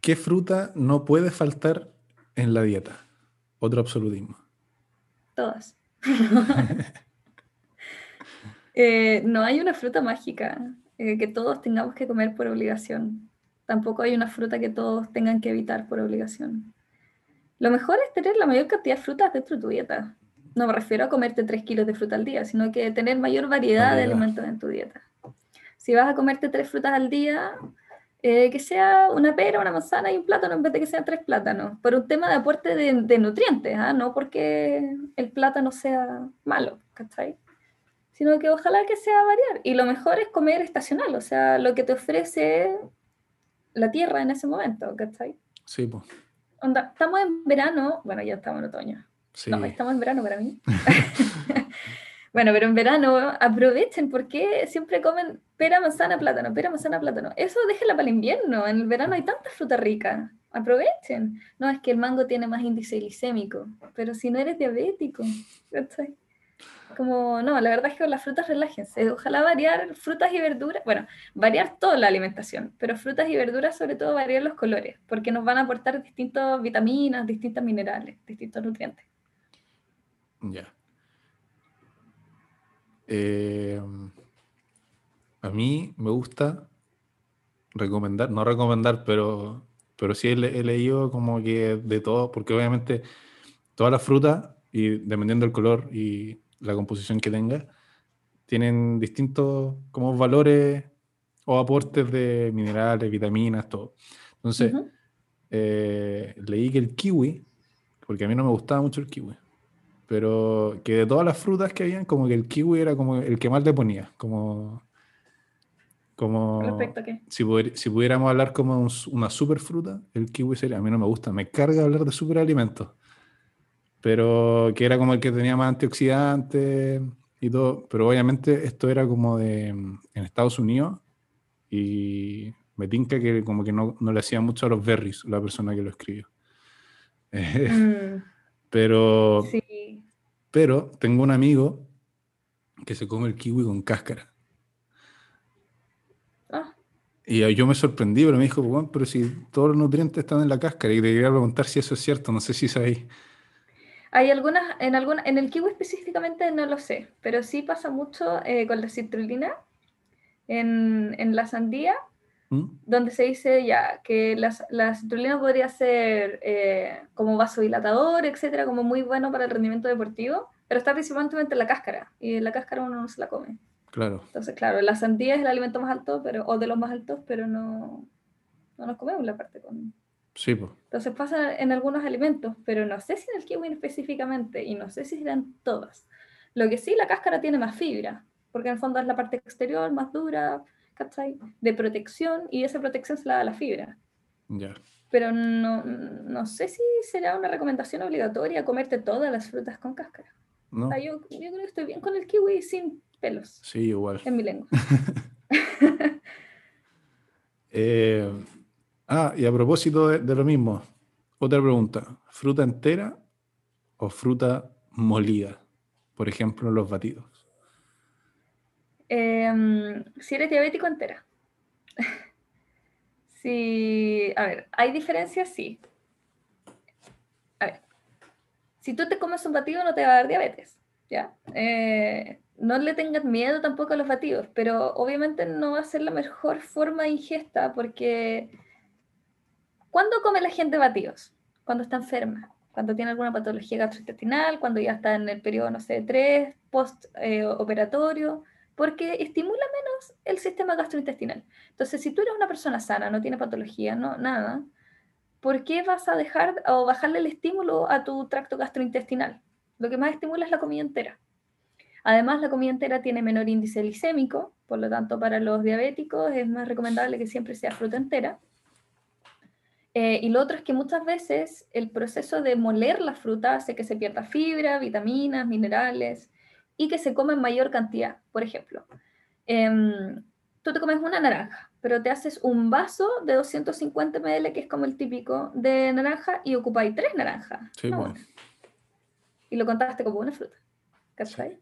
S1: ¿Qué fruta no puede faltar en la dieta? Otro absolutismo.
S2: Todas. Eh, no hay una fruta mágica eh, que todos tengamos que comer por obligación. Tampoco hay una fruta que todos tengan que evitar por obligación. Lo mejor es tener la mayor cantidad de frutas dentro de tu dieta. No me refiero a comerte 3 kilos de fruta al día, sino que tener mayor variedad, de alimentos en tu dieta. Si vas a comerte 3 frutas al día, eh, que sea una pera, una manzana y un plátano en vez de que sean tres plátanos, por un tema de aporte de, de nutrientes, ¿ah? no porque el plátano sea malo, ¿cachai? Sino que ojalá que sea variar. Y lo mejor es comer estacional, o sea, lo que te ofrece la tierra en ese momento, ¿cachai?
S1: Sí, pues.
S2: Onda, estamos en verano, bueno, ya estamos en otoño.
S1: Sí.
S2: No, estamos en verano para mí. bueno, pero en verano aprovechen porque siempre comen pera, manzana, plátano, pera, manzana, plátano. Eso déjenla para el invierno. En el verano hay tanta fruta rica. Aprovechen. No, es que el mango tiene más índice glicémico, pero si no eres diabético, ¿cachai? Como, no, la verdad es que con las frutas relájense. Ojalá variar frutas y verduras, bueno, variar toda la alimentación, pero frutas y verduras sobre todo variar los colores, porque nos van a aportar distintas vitaminas, distintos minerales, distintos nutrientes.
S1: Ya. Eh, a mí me gusta recomendar, no recomendar, pero, pero sí he, he leído como que de todo, porque obviamente todas las frutas, y dependiendo del color y la composición que tenga, tienen distintos como valores o aportes de minerales, vitaminas, todo. Entonces,
S2: Ujú.
S1: eh, leí que el kiwi, porque a mí no me gustaba mucho el kiwi, pero que de todas las frutas que habían, como que el kiwi era como el que más le ponía, como, Como
S2: ¿Respecto a qué?
S1: si, pudier- si pudiéramos hablar como un una superfruta, el kiwi sería. A mí no me gusta, me carga hablar de superalimentos. Pero que era como el que tenía más antioxidantes y todo. Pero obviamente esto era como de en Estados Unidos y me tinca que como que no, no le hacía mucho a los berries la persona que lo escribió.
S2: Mm,
S1: pero,
S2: sí.
S1: pero tengo un amigo que se come el kiwi con cáscara.
S2: Ah,
S1: Y yo me sorprendí, pero me dijo, "Bueno, pero si todos los nutrientes están en la cáscara, y te quería preguntar si eso es cierto, no sé si sabéis.
S2: Hay algunas, en alguna, en el kiwi específicamente no lo sé, pero sí pasa mucho eh, con la citrulina en, en la sandía,
S1: ¿Mm?
S2: donde se dice ya que la, la citrulina podría ser eh, como vasodilatador, etcétera, como muy bueno para el rendimiento deportivo, pero está principalmente en la cáscara, y en la cáscara uno no se la come.
S1: Claro,
S2: Entonces, claro, la sandía es el alimento más alto, pero, o de los más altos, pero no, no nos comemos la parte con...
S1: sí, pues.
S2: Entonces pasa en algunos alimentos, pero no sé si en el kiwi específicamente, y no sé si serán todas. Lo que sí, la cáscara tiene más fibra, porque en el fondo es la parte exterior más dura, ¿cachai? De protección, y esa protección se la da la fibra.
S1: Ya.
S2: Pero no, no sé si será una recomendación obligatoria comerte todas las frutas con cáscara.
S1: ¿No?
S2: O sea, yo, yo creo que estoy bien con el kiwi sin pelos
S1: Sí, igual.
S2: en mi lengua.
S1: Eh, ah, y a propósito de, de lo mismo, otra pregunta. ¿Fruta entera o fruta molida? Por ejemplo, los batidos.
S2: Em, si eres diabético entera. si, a ver, ¿hay diferencias? Sí. A ver, si tú te comes un batido no te va a dar diabetes, ¿ya? Eh, no le tengas miedo tampoco a los batidos, pero obviamente no va a ser la mejor forma de ingesta porque ¿cuándo come la gente batidos? Cuando está enferma, cuando tiene alguna patología gastrointestinal, cuando ya está en el periodo, no sé, 3, post-operatorio, porque estimula menos el sistema gastrointestinal. Entonces, si tú eres una persona sana, no tiene patología, no, nada, ¿por qué vas a dejar o bajarle el estímulo a tu tracto gastrointestinal? Lo que más estimula es la comida entera. Además, la comida entera tiene menor índice glicémico, por lo tanto, para los diabéticos es más recomendable que siempre sea fruta entera. Eh, y lo otro es que muchas veces el proceso de moler la fruta hace que se pierda fibra, vitaminas, minerales y que se coma en mayor cantidad. Por ejemplo, em, tú te comes una naranja, pero te haces un vaso de 250 ml, que es como el típico de naranja, y ocupáis tres naranjas.
S1: Sí,
S2: no
S1: bueno.
S2: una. Y lo contaste como una fruta. ¿Cachai?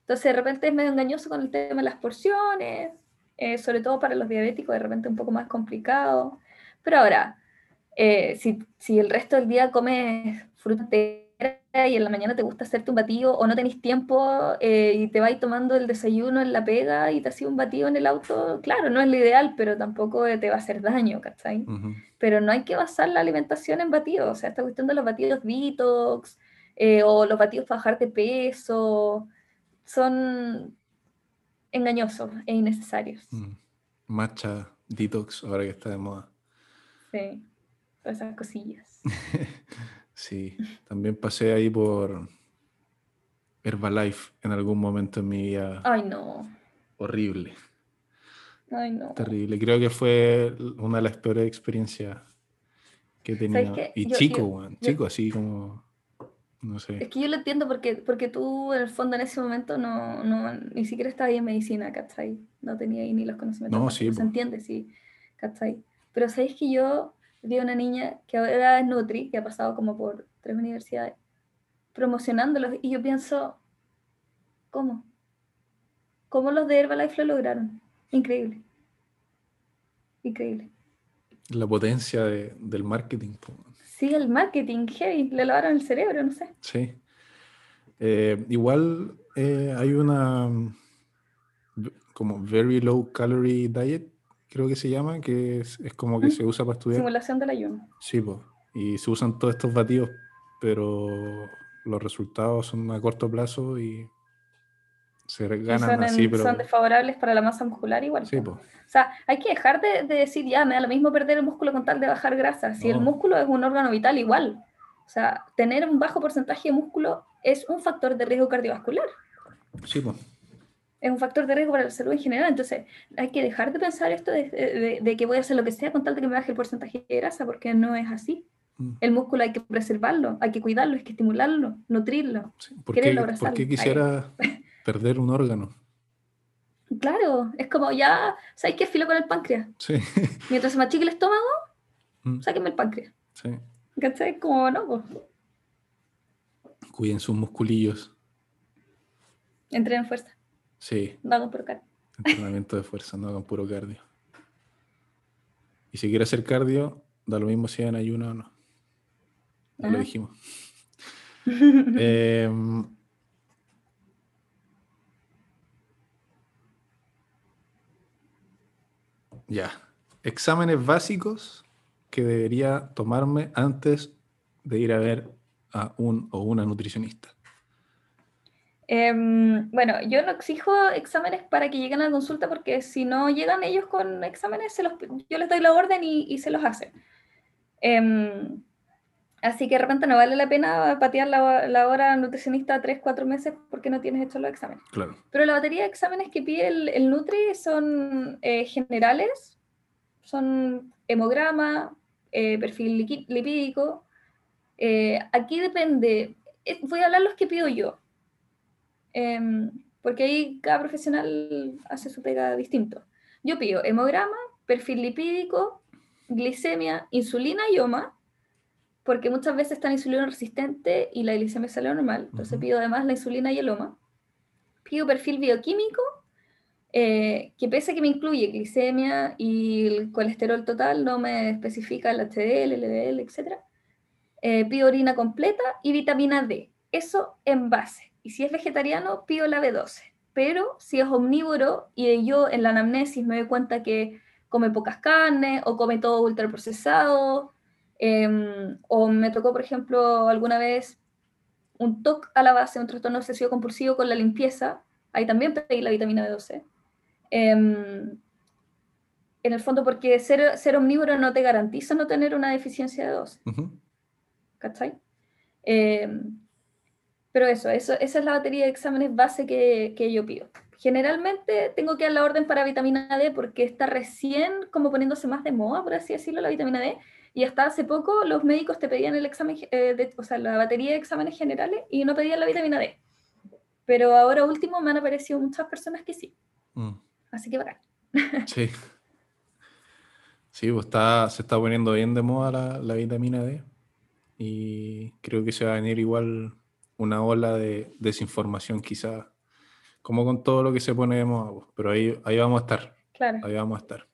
S2: Entonces, de repente es medio engañoso con el tema de las porciones, eh, sobre todo para los diabéticos, de repente un poco más complicado. Pero ahora, eh, si, si el resto del día comes fruta entera y en la mañana te gusta hacerte un batido o no tenés tiempo eh, y te vais tomando el desayuno en la pega y te hacía un batido en el auto, claro, no es lo ideal, pero tampoco te va a hacer daño, ¿cachai?
S1: Ujú.
S2: pero no hay que basar la alimentación en batidos. O sea, esta cuestión de los batidos detox eh, o los batidos para bajar de peso son engañosos e innecesarios.
S1: Mm. Matcha detox, ahora que está de moda.
S2: Sí, todas esas cosillas.
S1: Sí, también pasé ahí por Herbalife en algún momento en mi vida.
S2: Ay, no.
S1: Horrible,
S2: Ay, no.
S1: terrible. Creo que fue una de las peores experiencias que he tenido. Y
S2: Yo-
S1: chico,
S2: yo- yo-
S1: chico, así como, no
S2: Es
S1: sé.
S2: que yo lo entiendo porque, porque tú en el fondo en ese momento no, no ni siquiera estabas ahí en medicina, ¿cachai? No tenía ahí ni los conocimientos.
S1: No, sí,
S2: Se entiende, sí, ¿cachai? Pero sabéis que yo vi a una niña que ahora es Nutri, que ha pasado como por tres universidades, promocionándolos, y yo pienso, ¿cómo? ¿Cómo los de Herbalife lo lograron? Increíble. Increíble.
S1: La potencia de- del marketing.
S2: Sí, el marketing, heavy, le lavaron el cerebro, no sé.
S1: Sí. Eh, igual eh, hay una mm, como very low calorie diet, creo que se llama, que es, es como que
S2: ¿Mm?
S1: se usa para estudiar.
S2: Simulación del ayuno.
S1: Sí, po. Y se usan todos estos batidos, pero los resultados son a corto plazo y se ganan
S2: son, en-
S1: así, pero
S2: son desfavorables para la masa muscular igual.
S1: sí,
S2: po. O sea, hay que dejar de, de decir, ya, me da lo mismo perder el músculo con tal de bajar grasa. Si el músculo es un órgano vital, igual. O sea, tener un bajo porcentaje de músculo es un factor de riesgo cardiovascular.
S1: Sí, po.
S2: Es un factor de riesgo para la salud en general. Entonces, hay que dejar de pensar esto de, de- de que voy a hacer lo que sea con tal de que me baje el porcentaje de grasa, porque no es así.
S1: Mm.
S2: El músculo hay que preservarlo, hay que cuidarlo, hay que estimularlo, nutrirlo.
S1: Sí, ¿Por, qué, por qué quisiera perder un órgano?
S2: Claro, es como ya, ¿sabes qué filo con el páncreas?
S1: Sí,
S2: Mientras se me achique el estómago,
S1: Mm,
S2: sáquenme el páncreas.
S1: sí.
S2: ¿Cachai? Como no, pues,
S1: Cuiden sus musculillos.
S2: entren en fuerza,
S1: Sí,
S2: no hagan por acá.
S1: entrenamiento de fuerza, no hagan puro cardio. Y si quiere hacer cardio, da lo mismo si en ayuno o no. Ya lo dijimos. Em, ya. Exámenes básicos que debería tomarme antes de ir a ver a un o una nutricionista.
S2: Em, bueno, yo no exijo exámenes para que lleguen a la consulta porque si no llegan ellos con exámenes, se los, yo les doy la orden y, y se los hacen. Em, así que de repente no vale la pena patear la, la hora nutricionista tres, cuatro meses porque no tienes hechos los exámenes.
S1: Claro.
S2: Pero la batería de exámenes que pide el, el Nutri son eh, generales, son hemograma, eh, perfil lipídico. Eh, aquí depende, eh, voy a hablar los que pido yo, Em, porque ahí cada profesional hace su pega distinto. Yo pido hemograma, perfil lipídico, glicemia, insulina y OMA, porque muchas veces están insulino resistente y la glicemia sale normal, entonces
S1: Ujú.
S2: pido además la insulina y el OMA pido perfil bioquímico, eh, que pese a que me incluye glicemia y el colesterol total, no me especifica el HDL, el LDL, etc. Eh, pido orina completa y vitamina D. Eso en base. Y si es vegetariano, pido la B12. Pero si es omnívoro y yo en la anamnesis me doy cuenta que come pocas carnes o come todo ultraprocesado, em, o me tocó, por ejemplo, alguna vez un TOC a la base, un trastorno obsesivo compulsivo con la limpieza, ahí también pedí la vitamina B12. Em, en el fondo, porque ser, ser omnívoro no te garantiza no tener una deficiencia de dosis,
S1: Ujú.
S2: ¿cachai? Em, pero eso, eso, esa es la batería de exámenes base que, que yo pido. Generalmente tengo que dar la orden para vitamina D porque está recién como poniéndose más de moda, por así decirlo, la vitamina D. Y hasta hace poco los médicos te pedían el examen, eh, de- o sea, la batería de exámenes generales y no pedían la vitamina D. Pero ahora último me han aparecido muchas personas que sí.
S1: Mm.
S2: Así que bacán.
S1: Sí. Sí, pues está, se está poniendo bien de moda la, la vitamina D. Y creo que se va a venir igual una ola de desinformación, quizá, como con todo lo que se pone de moda. Pero ahí, ahí vamos a estar.
S2: Claro.
S1: Ahí vamos a estar.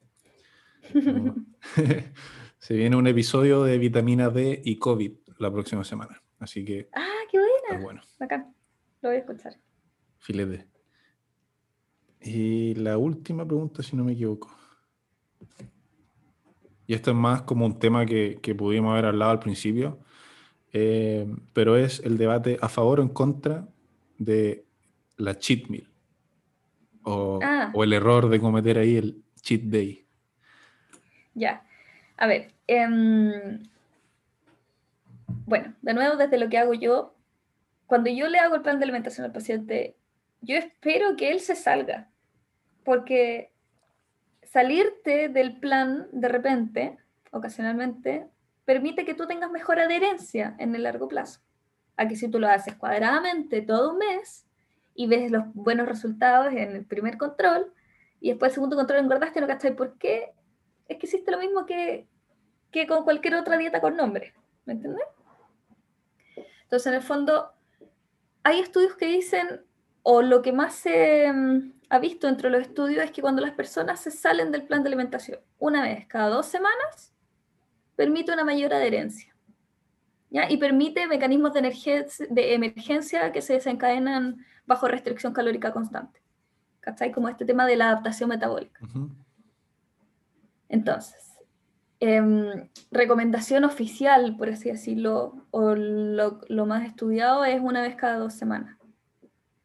S1: Se viene un episodio de vitamina D y COVID la próxima semana. Así que
S2: Ah, qué buena.
S1: bueno.
S2: Bacán. Lo voy a escuchar.
S1: Filete. Y la última pregunta, si no me equivoco. Y esto es más como un tema que, que pudimos haber hablado al principio, eh, pero es el debate a favor o en contra de la cheat meal. O,
S2: Ah.
S1: o el error de cometer ahí el cheat day.
S2: Ya. A ver. em, bueno, de nuevo, desde lo que hago yo, cuando yo le hago el plan de alimentación al paciente, yo espero que él se salga. Porque salirte del plan de repente, ocasionalmente, permite que tú tengas mejor adherencia en el largo plazo. A que si tú lo haces cuadradamente todo un mes y ves los buenos resultados en el primer control y después el segundo control engordaste, no cachai por qué, es que hiciste lo mismo que, que con cualquier otra dieta con nombre. ¿Me entiendes? Entonces, en el fondo, hay estudios que dicen, o lo que más se mm, ha visto entre los estudios es que cuando las personas se salen del plan de alimentación una vez cada dos semanas, permite una mayor adherencia. ¿ya? Y permite mecanismos de, de emergencia que se desencadenan bajo restricción calórica constante. ¿Cachai? Como este tema de la adaptación metabólica. Entonces, em, recomendación oficial, por así decirlo, o lo, lo más estudiado es una vez cada dos semanas.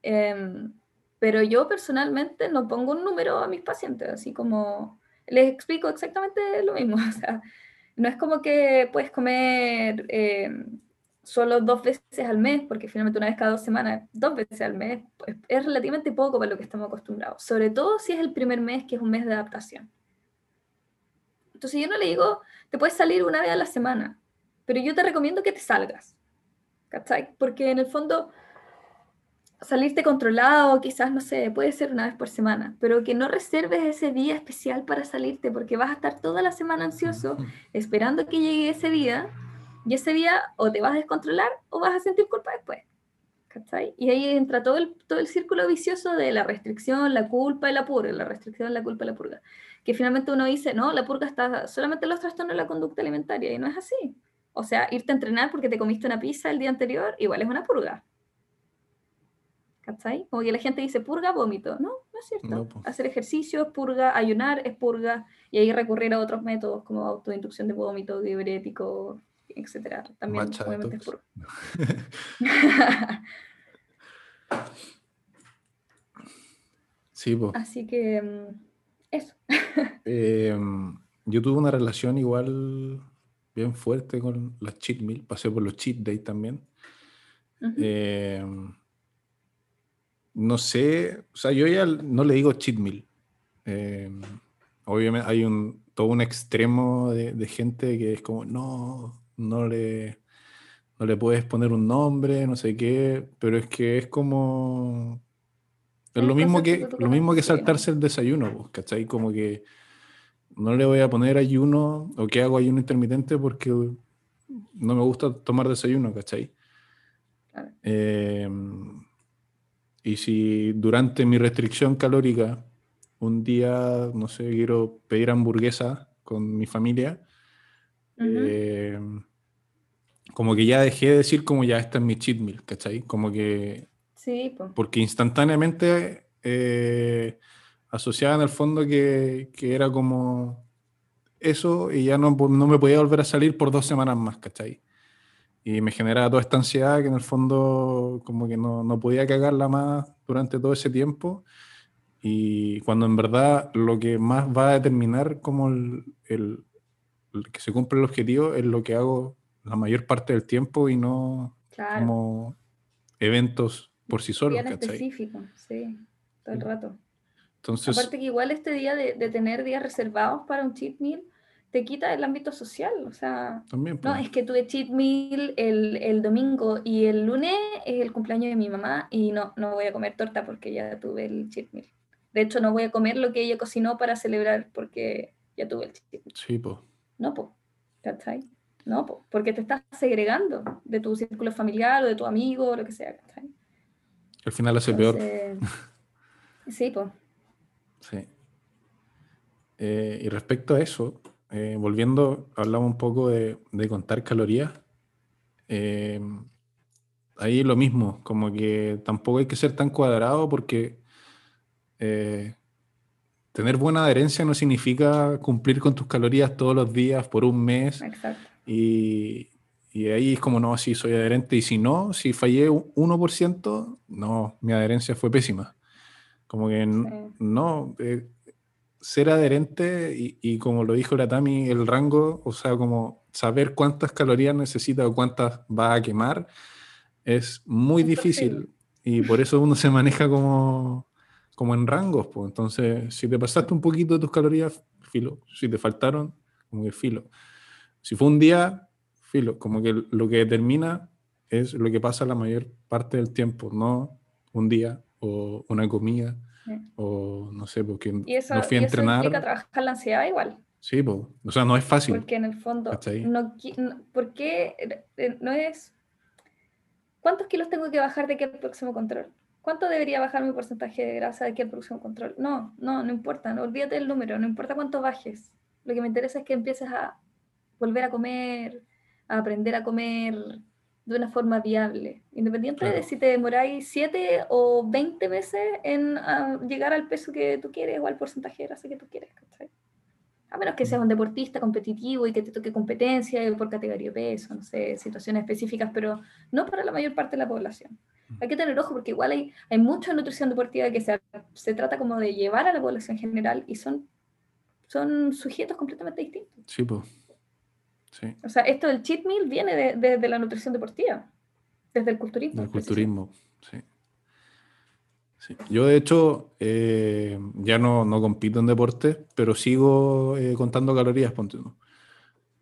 S2: Em, pero yo personalmente no pongo un número a mis pacientes, así como les explico exactamente lo mismo. O sea, no es como que puedes comer em, solo dos veces al mes, porque finalmente una vez cada dos semanas, dos veces al mes, pues es relativamente poco para lo que estamos acostumbrados, sobre todo si es el primer mes, que es un mes de adaptación. Entonces yo no le digo, te puedes salir una vez a la semana, pero yo te recomiendo que te salgas, ¿cachai? Porque en el fondo salirte controlado, quizás, no sé, puede ser una vez por semana, pero que no reserves ese día especial para salirte, porque vas a estar toda la semana ansioso, esperando que llegue ese día, y ese día o te vas a descontrolar o vas a sentir culpa después. ¿cachai? Y ahí entra todo el, todo el círculo vicioso de la restricción, la culpa y la purga, la restricción, la culpa y la purga. Que finalmente uno dice, no, la purga está solamente en los trastornos de la conducta alimentaria, y no es así. O sea, irte a entrenar porque te comiste una pizza el día anterior, igual es una purga. ¿Cachai? Como que la gente dice purga, vómito. No, no es cierto. Hacer ejercicio es purga, ayunar es purga, y ahí recurrir a otros métodos como autoinducción de vómito, diurético, etcétera. También obviamente es purga.
S1: sí, pues.
S2: Así que mm, eso.
S1: Em, yo tuve una relación igual bien fuerte con las cheat meal, pasé por los cheat days también no sé, o sea, yo ya no le digo cheat meal. Eh, obviamente hay un, todo un extremo de, gente que es como, no, no le, no le puedes poner un nombre, no sé qué, pero es que es como... Es lo mismo, que, lo mismo que saltarse el desayuno, pues, ¿cachai? Como que no le voy a poner ayuno o que hago ayuno intermitente porque no me gusta tomar desayuno, ¿cachai? Eh, y si durante mi restricción calórica un día, no sé, quiero pedir hamburguesa con mi familia, eh, como que ya dejé de decir como ya está en mi cheat meal, ¿cachai? Como que...
S2: Sí,
S1: Porque instantáneamente eh, asociaba en el fondo que, que, era como eso y ya no, no me podía volver a salir por dos semanas más, ¿cachai? Y me generaba toda esta ansiedad que en el fondo como que no, no, podía cagarla más durante todo ese tiempo y cuando en verdad lo que más va a determinar como el, el, que se cumple el objetivo es lo que hago la mayor parte del tiempo y no como eventos por sí solos.
S2: Día específico, sí, todo el rato.
S1: Entonces,
S2: Aparte que igual este día de, de tener días reservados para un cheat meal, te quita el ámbito social, o sea,
S1: También,
S2: no,
S1: pues.
S2: es que tuve cheat meal el, el, domingo y el lunes es el cumpleaños de mi mamá y no, no voy a comer torta porque ya tuve el cheat meal. De hecho, no voy a comer lo que ella cocinó para celebrar porque ya tuve el cheat meal.
S1: Sí, pues.
S2: No, ¿cachai? No, pues, porque te estás segregando de tu círculo familiar o de tu amigo o lo que sea, ¿cachai?
S1: Al final hace peor.
S2: Sí, pues.
S1: Sí. Eh, y respecto a eso, eh, volviendo, hablamos un poco de, contar calorías. Eh, ahí lo mismo, como que tampoco hay que ser tan cuadrado porque eh, tener buena adherencia no significa cumplir con tus calorías todos los días por un mes. Y, y ahí es como, no, sí, soy adherente. Y si no, si fallé un 1%, no, mi adherencia fue pésima. Como que no, ser adherente y, como lo dijo la Tami, el rango, o sea, como saber cuántas calorías necesita o cuántas va a quemar, es muy difícil y por eso uno se maneja como, como en rangos. Pues. Entonces, si te pasaste un poquito de tus calorías, filo. Si te faltaron, como que filo. Si fue un día, filo. Como que lo que determina es lo que pasa la mayor parte del tiempo, no un día o una comida o no sé, porque no fui a entrenar.
S2: Eso trabajar la ansiedad igual.
S1: Sí, pues, o sea, no es fácil.
S2: Porque en el fondo, no, porque eh, no es... ¿Cuántos kilos tengo que bajar de aquí al próximo control? ¿Cuánto debería bajar mi porcentaje de grasa de aquí al próximo control? No, no, no importa, no olvídate del número, no importa cuánto bajes. Lo que me interesa es que empieces a volver a comer, a aprender a comer, de una forma viable, independiente de si te demoráis 7 o 20 meses en ah, llegar al peso que tú quieres o al porcentaje de grasa que tú quieres. A menos que seas un deportista competitivo y que te toque competencia por categoría de peso, no sé, situaciones específicas, pero no para la mayor parte de la población. Hay que tener ojo porque igual hay, hay mucha nutrición deportiva que se, se trata como de llevar a la población general y son, son sujetos completamente distintos.
S1: Sí, pues. Sí,
S2: O sea, esto del cheat meal viene de, de- de la nutrición deportiva, desde el culturismo.
S1: del culturismo. Sí. Sí. Yo, de hecho, eh, ya no, no compito en deportes, pero sigo eh, contando calorías, ponte tú.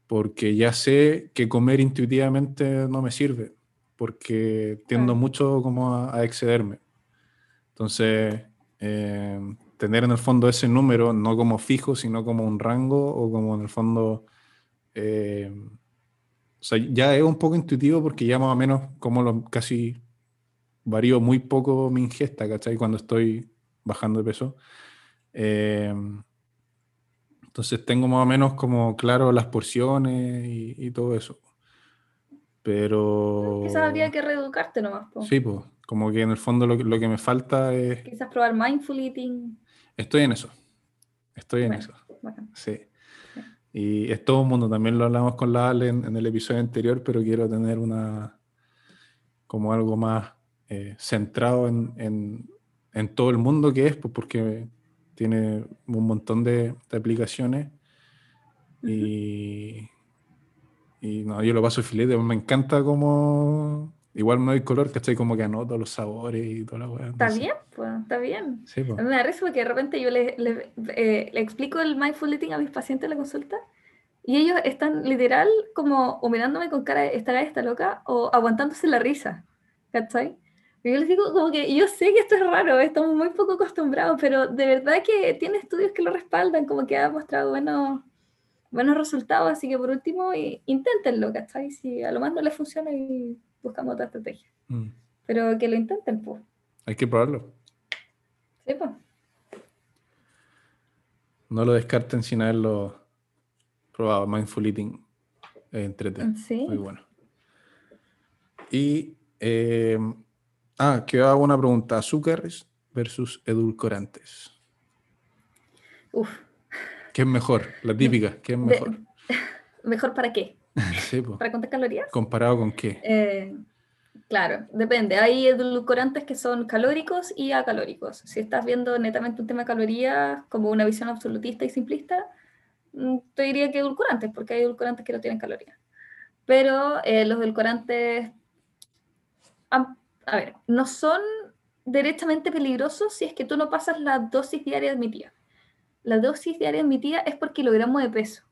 S1: Porque ya sé que comer intuitivamente no me sirve, porque tiendo mucho como a, a excederme. Entonces, eh, tener en el fondo ese número, no como fijo, sino como un rango o como en el fondo... eh, o sea, ya es un poco intuitivo porque ya más o menos como lo, casi varío muy poco mi ingesta, ¿cachai? Cuando estoy bajando de peso. Eh, entonces tengo más o menos como claro las porciones y, y todo eso. Pero...
S2: Quizás habría que reeducarte nomás. po.
S1: Sí, pues, como que en el fondo lo, que- lo que me falta es...
S2: Quizás probar mindful eating.
S1: Estoy en eso. Estoy en
S2: Bueno.
S1: eso.
S2: Bacán.
S1: Sí. Y es todo un mundo, también lo hablamos con la Ale en, en el episodio anterior, pero quiero tener una como algo más eh, centrado en, en- en todo el mundo que es, pues porque tiene un montón de, de aplicaciones. Y, y no, yo lo paso filete, me encanta como igual me doy color, ¿cachai? Como que anoto los sabores y toda la weá.
S2: Está bien, pues, está bien.
S1: Sí, pues.
S2: Me da risa porque de repente yo le, le- eh, le explico el mindful eating a mis pacientes en la consulta y ellos están literal como o mirándome con cara de esta esta loca o aguantándose la risa, ¿cachai? Y yo les digo como que yo sé que esto es raro, estamos muy poco acostumbrados, pero de verdad que tiene estudios que lo respaldan, como que ha mostrado buenos, buenos resultados, así que por último i- inténtenlo, ¿cachai? Si a lo más no les funciona y buscamos otra estrategia,
S1: Mm.
S2: pero que lo intenten, pues.
S1: Hay que probarlo.
S2: Sí, pues.
S1: No lo descarten sin haberlo probado. Mindful eating es entretenido.
S2: Sí.
S1: Muy bueno. Y. eh, ah, quedaba una pregunta: azúcares versus edulcorantes.
S2: Uf,
S1: ¿Qué es mejor? La típica, ¿qué es
S2: De-
S1: mejor?
S2: ¿Mejor para qué?
S1: Sí, po.
S2: ¿Para cuántas calorías?
S1: ¿Comparado con qué?
S2: Eh, claro, depende. Hay edulcorantes que son calóricos y acalóricos. Si estás viendo netamente un tema de calorías como una visión absolutista y simplista, mm, te diría que edulcorantes, porque hay edulcorantes que no tienen calorías. Pero eh, los edulcorantes, am- a ver, no son directamente peligrosos si es que tú no pasas la dosis diaria admitida. La dosis diaria admitida es por kilogramo de peso,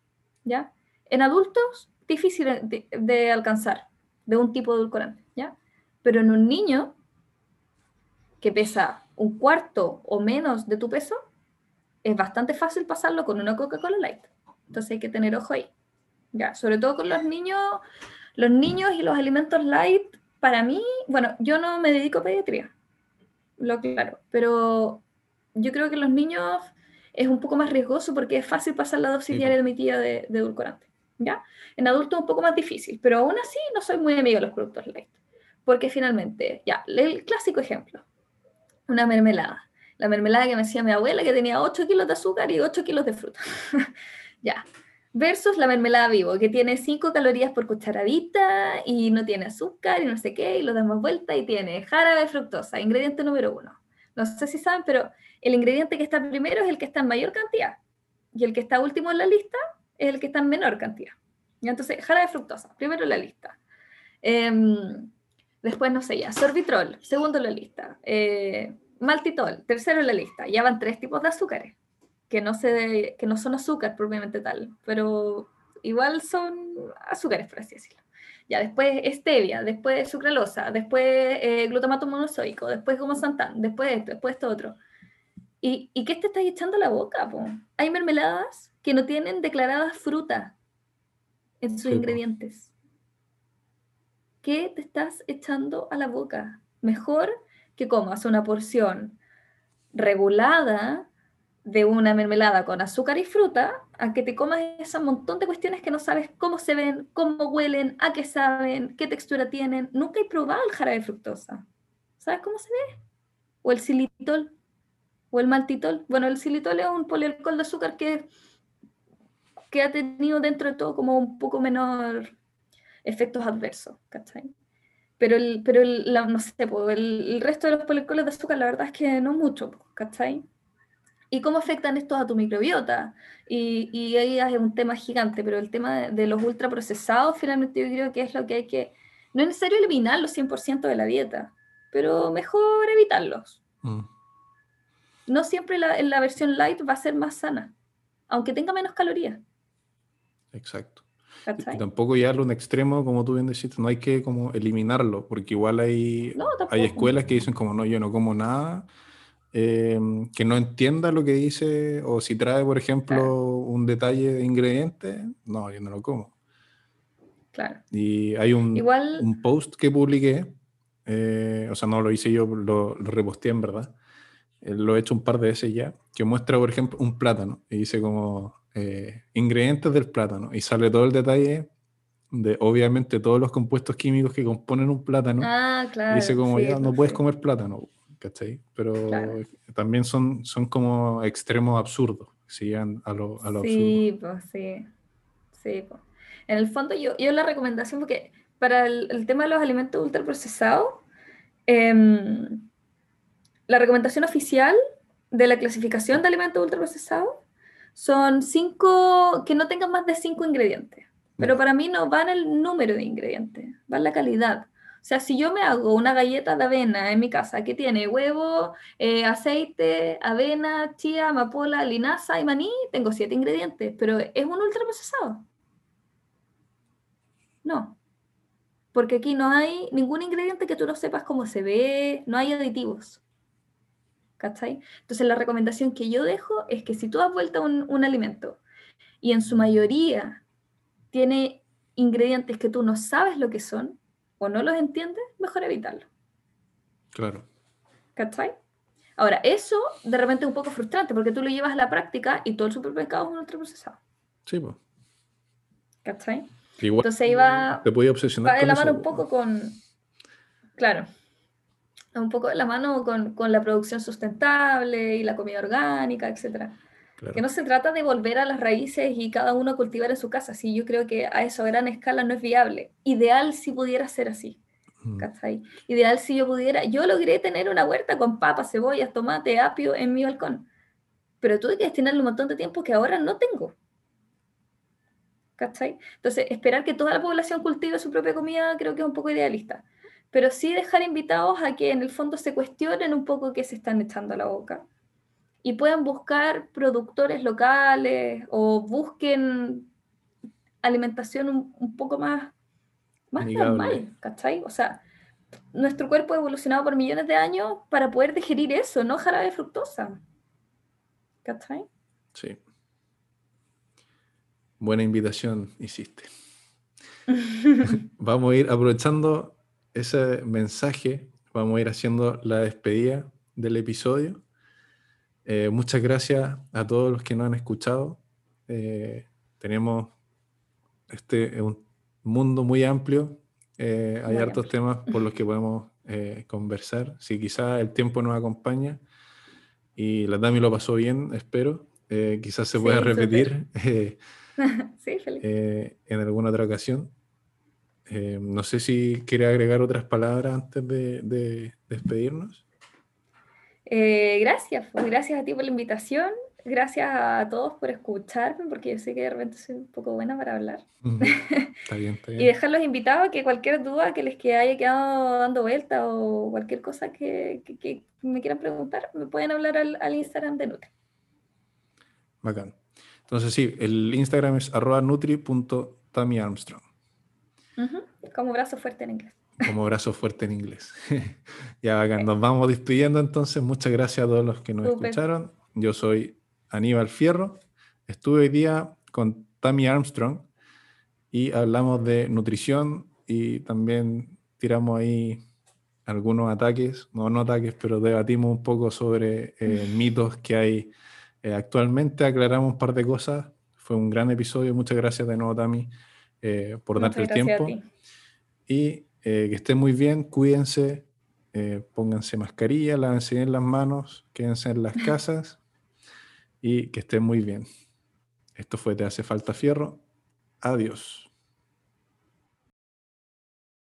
S2: ¿ya? En adultos, difícil de, de alcanzar de un tipo de edulcorante, ¿ya? Pero en un niño que pesa un cuarto o menos de tu peso, es bastante fácil pasarlo con una Coca-Cola Light. Entonces hay que tener ojo ahí. Ya, sobre todo con los niños, los niños y los alimentos light, para mí, bueno, yo no me dedico a pediatría, lo claro, pero yo creo que los niños es un poco más riesgoso porque es fácil pasar la dosis
S1: Sí,
S2: diaria
S1: po.
S2: admitida de, de edulcorante, ¿ya? En adultos es un poco más difícil, pero aún así no soy muy amigo de los productos light, porque finalmente, ya, el clásico ejemplo, una mermelada. La mermelada que me hacía mi abuela que tenía 8 kilos de azúcar y 8 kilos de fruta. ya. Versus la mermelada vivo, que tiene 5 calorías por cucharadita y no tiene azúcar y no sé qué, y lo damos vuelta y tiene jarabe fructosa, ingrediente número uno. No sé si saben, pero el ingrediente que está primero es el que está en mayor cantidad y el que está último en la lista es el que está en menor cantidad. ¿Ya? Entonces, jarabe de fructosa, primero la lista. Em, después, no sé, ya, sorbitrol, segundo la lista. Eh, maltitol, tercero la lista. Ya van tres tipos de azúcares, que no, se, que no son azúcar propiamente tal, pero igual son azúcares, por así decirlo. Ya, después stevia, después sucralosa, después eh, glutamato monosódico, después goma santán, después esto, después esto otro. ¿Y, ¿Y qué te estás echando a la boca? po? Hay mermeladas que no tienen declaradas fruta en sus
S1: Sí,
S2: ingredientes. ¿Qué te estás echando a la boca? Mejor que comas una porción regulada de una mermelada con azúcar y fruta a que te comas ese montón de cuestiones que no sabes cómo se ven, cómo huelen, a qué saben, qué textura tienen. Nunca he probado el jarabe de fructosa. ¿Sabes cómo se ve? O el xilitol, o el maltitol. Bueno, el xilitol es un polialcohol de azúcar que, que ha tenido dentro de todo como un poco menor efectos adversos, ¿cachai? Pero, el, pero el, la- no sé, el, el resto de los polialcoholes de azúcar, la verdad es que no mucho, ¿cachai? ¿Y cómo afectan estos a tu microbiota? Y, y ahí es un tema gigante, pero el tema de, de los ultraprocesados, finalmente yo creo que es lo que hay que, no es necesario eliminarlos 100% de la dieta, pero mejor evitarlos.
S1: Mm,
S2: No siempre la, la versión light va a ser más sana, aunque tenga menos calorías.
S1: Exacto. Y tampoco llevarlo a un extremo, como tú bien decís, no hay que como eliminarlo, porque igual hay,
S2: No,
S1: hay escuelas que dicen como no, yo no como nada, eh, que no entienda lo que dice, o si trae, por ejemplo,
S2: Claro.
S1: un detalle de ingrediente, no, yo no lo como.
S2: Claro.
S1: Y hay un,
S2: Igual,
S1: un post que publiqué, eh, o sea, no lo hice yo, lo, lo reposteé en verdad, eh, lo he hecho un par de veces ya, que muestra, por ejemplo, un plátano y dice como eh, ingredientes del plátano y sale todo el detalle de, obviamente, todos los compuestos químicos que componen un plátano.
S2: ah,
S1: y
S2: claro.
S1: dice como,
S2: sí,
S1: ya, no
S2: pues
S1: puedes comer plátano, ¿cachai? Pero
S2: Claro.
S1: también son, son como extremos absurdos, si llegan a lo, a lo absurdo.
S2: Sí, pues sí. Sí, pues. En el fondo, yo, yo la recomendación, porque para el, el tema de los alimentos ultraprocesados, em, la recomendación oficial de la clasificación de alimentos ultraprocesados son cinco, que no tengan más de cinco ingredientes. Pero para mí no va en el número de ingredientes, va en la calidad. O sea, si yo me hago una galleta de avena en mi casa que tiene huevo, eh, aceite, avena, chía, amapola, linaza y maní, tengo siete ingredientes, pero ¿es un ultraprocesado? No, porque aquí no hay ningún ingrediente que tú no sepas cómo se ve, no hay aditivos. ¿Cachai? Entonces la recomendación que yo dejo es que si tú das vuelta un, un alimento y en su mayoría tiene ingredientes que tú no sabes lo que son o no los entiendes, mejor evitarlo.
S1: Claro.
S2: ¿Cachai? Ahora, eso de repente es un poco frustrante porque tú lo llevas a la práctica y todo el supermercado es un ultraprocesado.
S1: Sí, pues.
S2: ¿Cachai?
S1: Igual
S2: Entonces iba,
S1: te podía obsesionar
S2: va de la mano un
S1: po.
S2: poco con, claro, un poco de la mano con, con la producción sustentable y la comida orgánica, etcétera.
S1: Claro.
S2: Que no se trata de volver a las raíces y cada uno cultivar en su casa. Sí, yo creo que a eso a gran escala no es viable. Ideal si pudiera ser así.
S1: Mm.
S2: Ideal si yo pudiera. Yo logré tener una huerta con papas, cebollas, tomate, apio en mi balcón. Pero tuve que destinarle un montón de tiempo que ahora no tengo. ¿Cachai? Entonces, esperar que toda la población cultive su propia comida creo que es un poco idealista. Pero sí dejar invitados a que en el fondo se cuestionen un poco qué se están echando a la boca y puedan buscar productores locales o busquen alimentación un, un poco más, más
S1: Amigable.
S2: normal, ¿cachai? O sea, nuestro cuerpo ha evolucionado por millones de años para poder digerir eso, no jarabe de fructosa. ¿Cachai?
S1: Sí. Buena invitación hiciste. Vamos a ir aprovechando ese mensaje, vamos a ir haciendo la despedida del episodio. Eh, muchas gracias a todos los que nos han escuchado. Eh, tenemos este un mundo muy amplio. eh, hay
S2: Muy
S1: hartos
S2: amplio.
S1: temas por los que podemos eh, conversar. Si quizás el tiempo nos acompaña y la Dami lo pasó bien, espero. eh, quizás se
S2: Sí,
S1: pueda
S2: súper.
S1: repetir. eh,
S2: sí,
S1: eh, en alguna otra ocasión. Eh, no sé si quiere agregar otras palabras antes de, de despedirnos.
S2: Eh, gracias, pues, gracias a ti por la invitación. Gracias a todos por escucharme, porque yo sé que de repente soy un poco buena para hablar.
S1: Está bien, está
S2: Y
S1: bien.
S2: dejarlos invitados a que cualquier duda que les que haya quedado dando vuelta o cualquier cosa que, que- que me quieran preguntar, me pueden hablar al, al Instagram de Nutri.
S1: Bacán. Entonces sí, el Instagram es arroba
S2: Como brazo fuerte en inglés.
S1: como brazo fuerte en inglés. ya bacán, nos vamos despidiendo entonces. Muchas gracias a todos los que nos
S2: Súper.
S1: escucharon. Yo soy Aníbal Fierro. Estuve hoy día con Tammy Armstrong y hablamos de nutrición y también tiramos ahí algunos ataques, no, no ataques, pero debatimos un poco sobre eh, mitos que hay eh, actualmente, aclaramos un par de cosas. Fue un gran episodio, muchas gracias de nuevo, Tami, eh, por
S2: Muchas
S1: darte el tiempo.
S2: ti.
S1: Y eh, que estén muy bien, cuídense, eh, pónganse mascarilla, lávense bien las manos, quédense en las casas y que estén muy bien. Esto fue Te hace falta fierro. Adiós.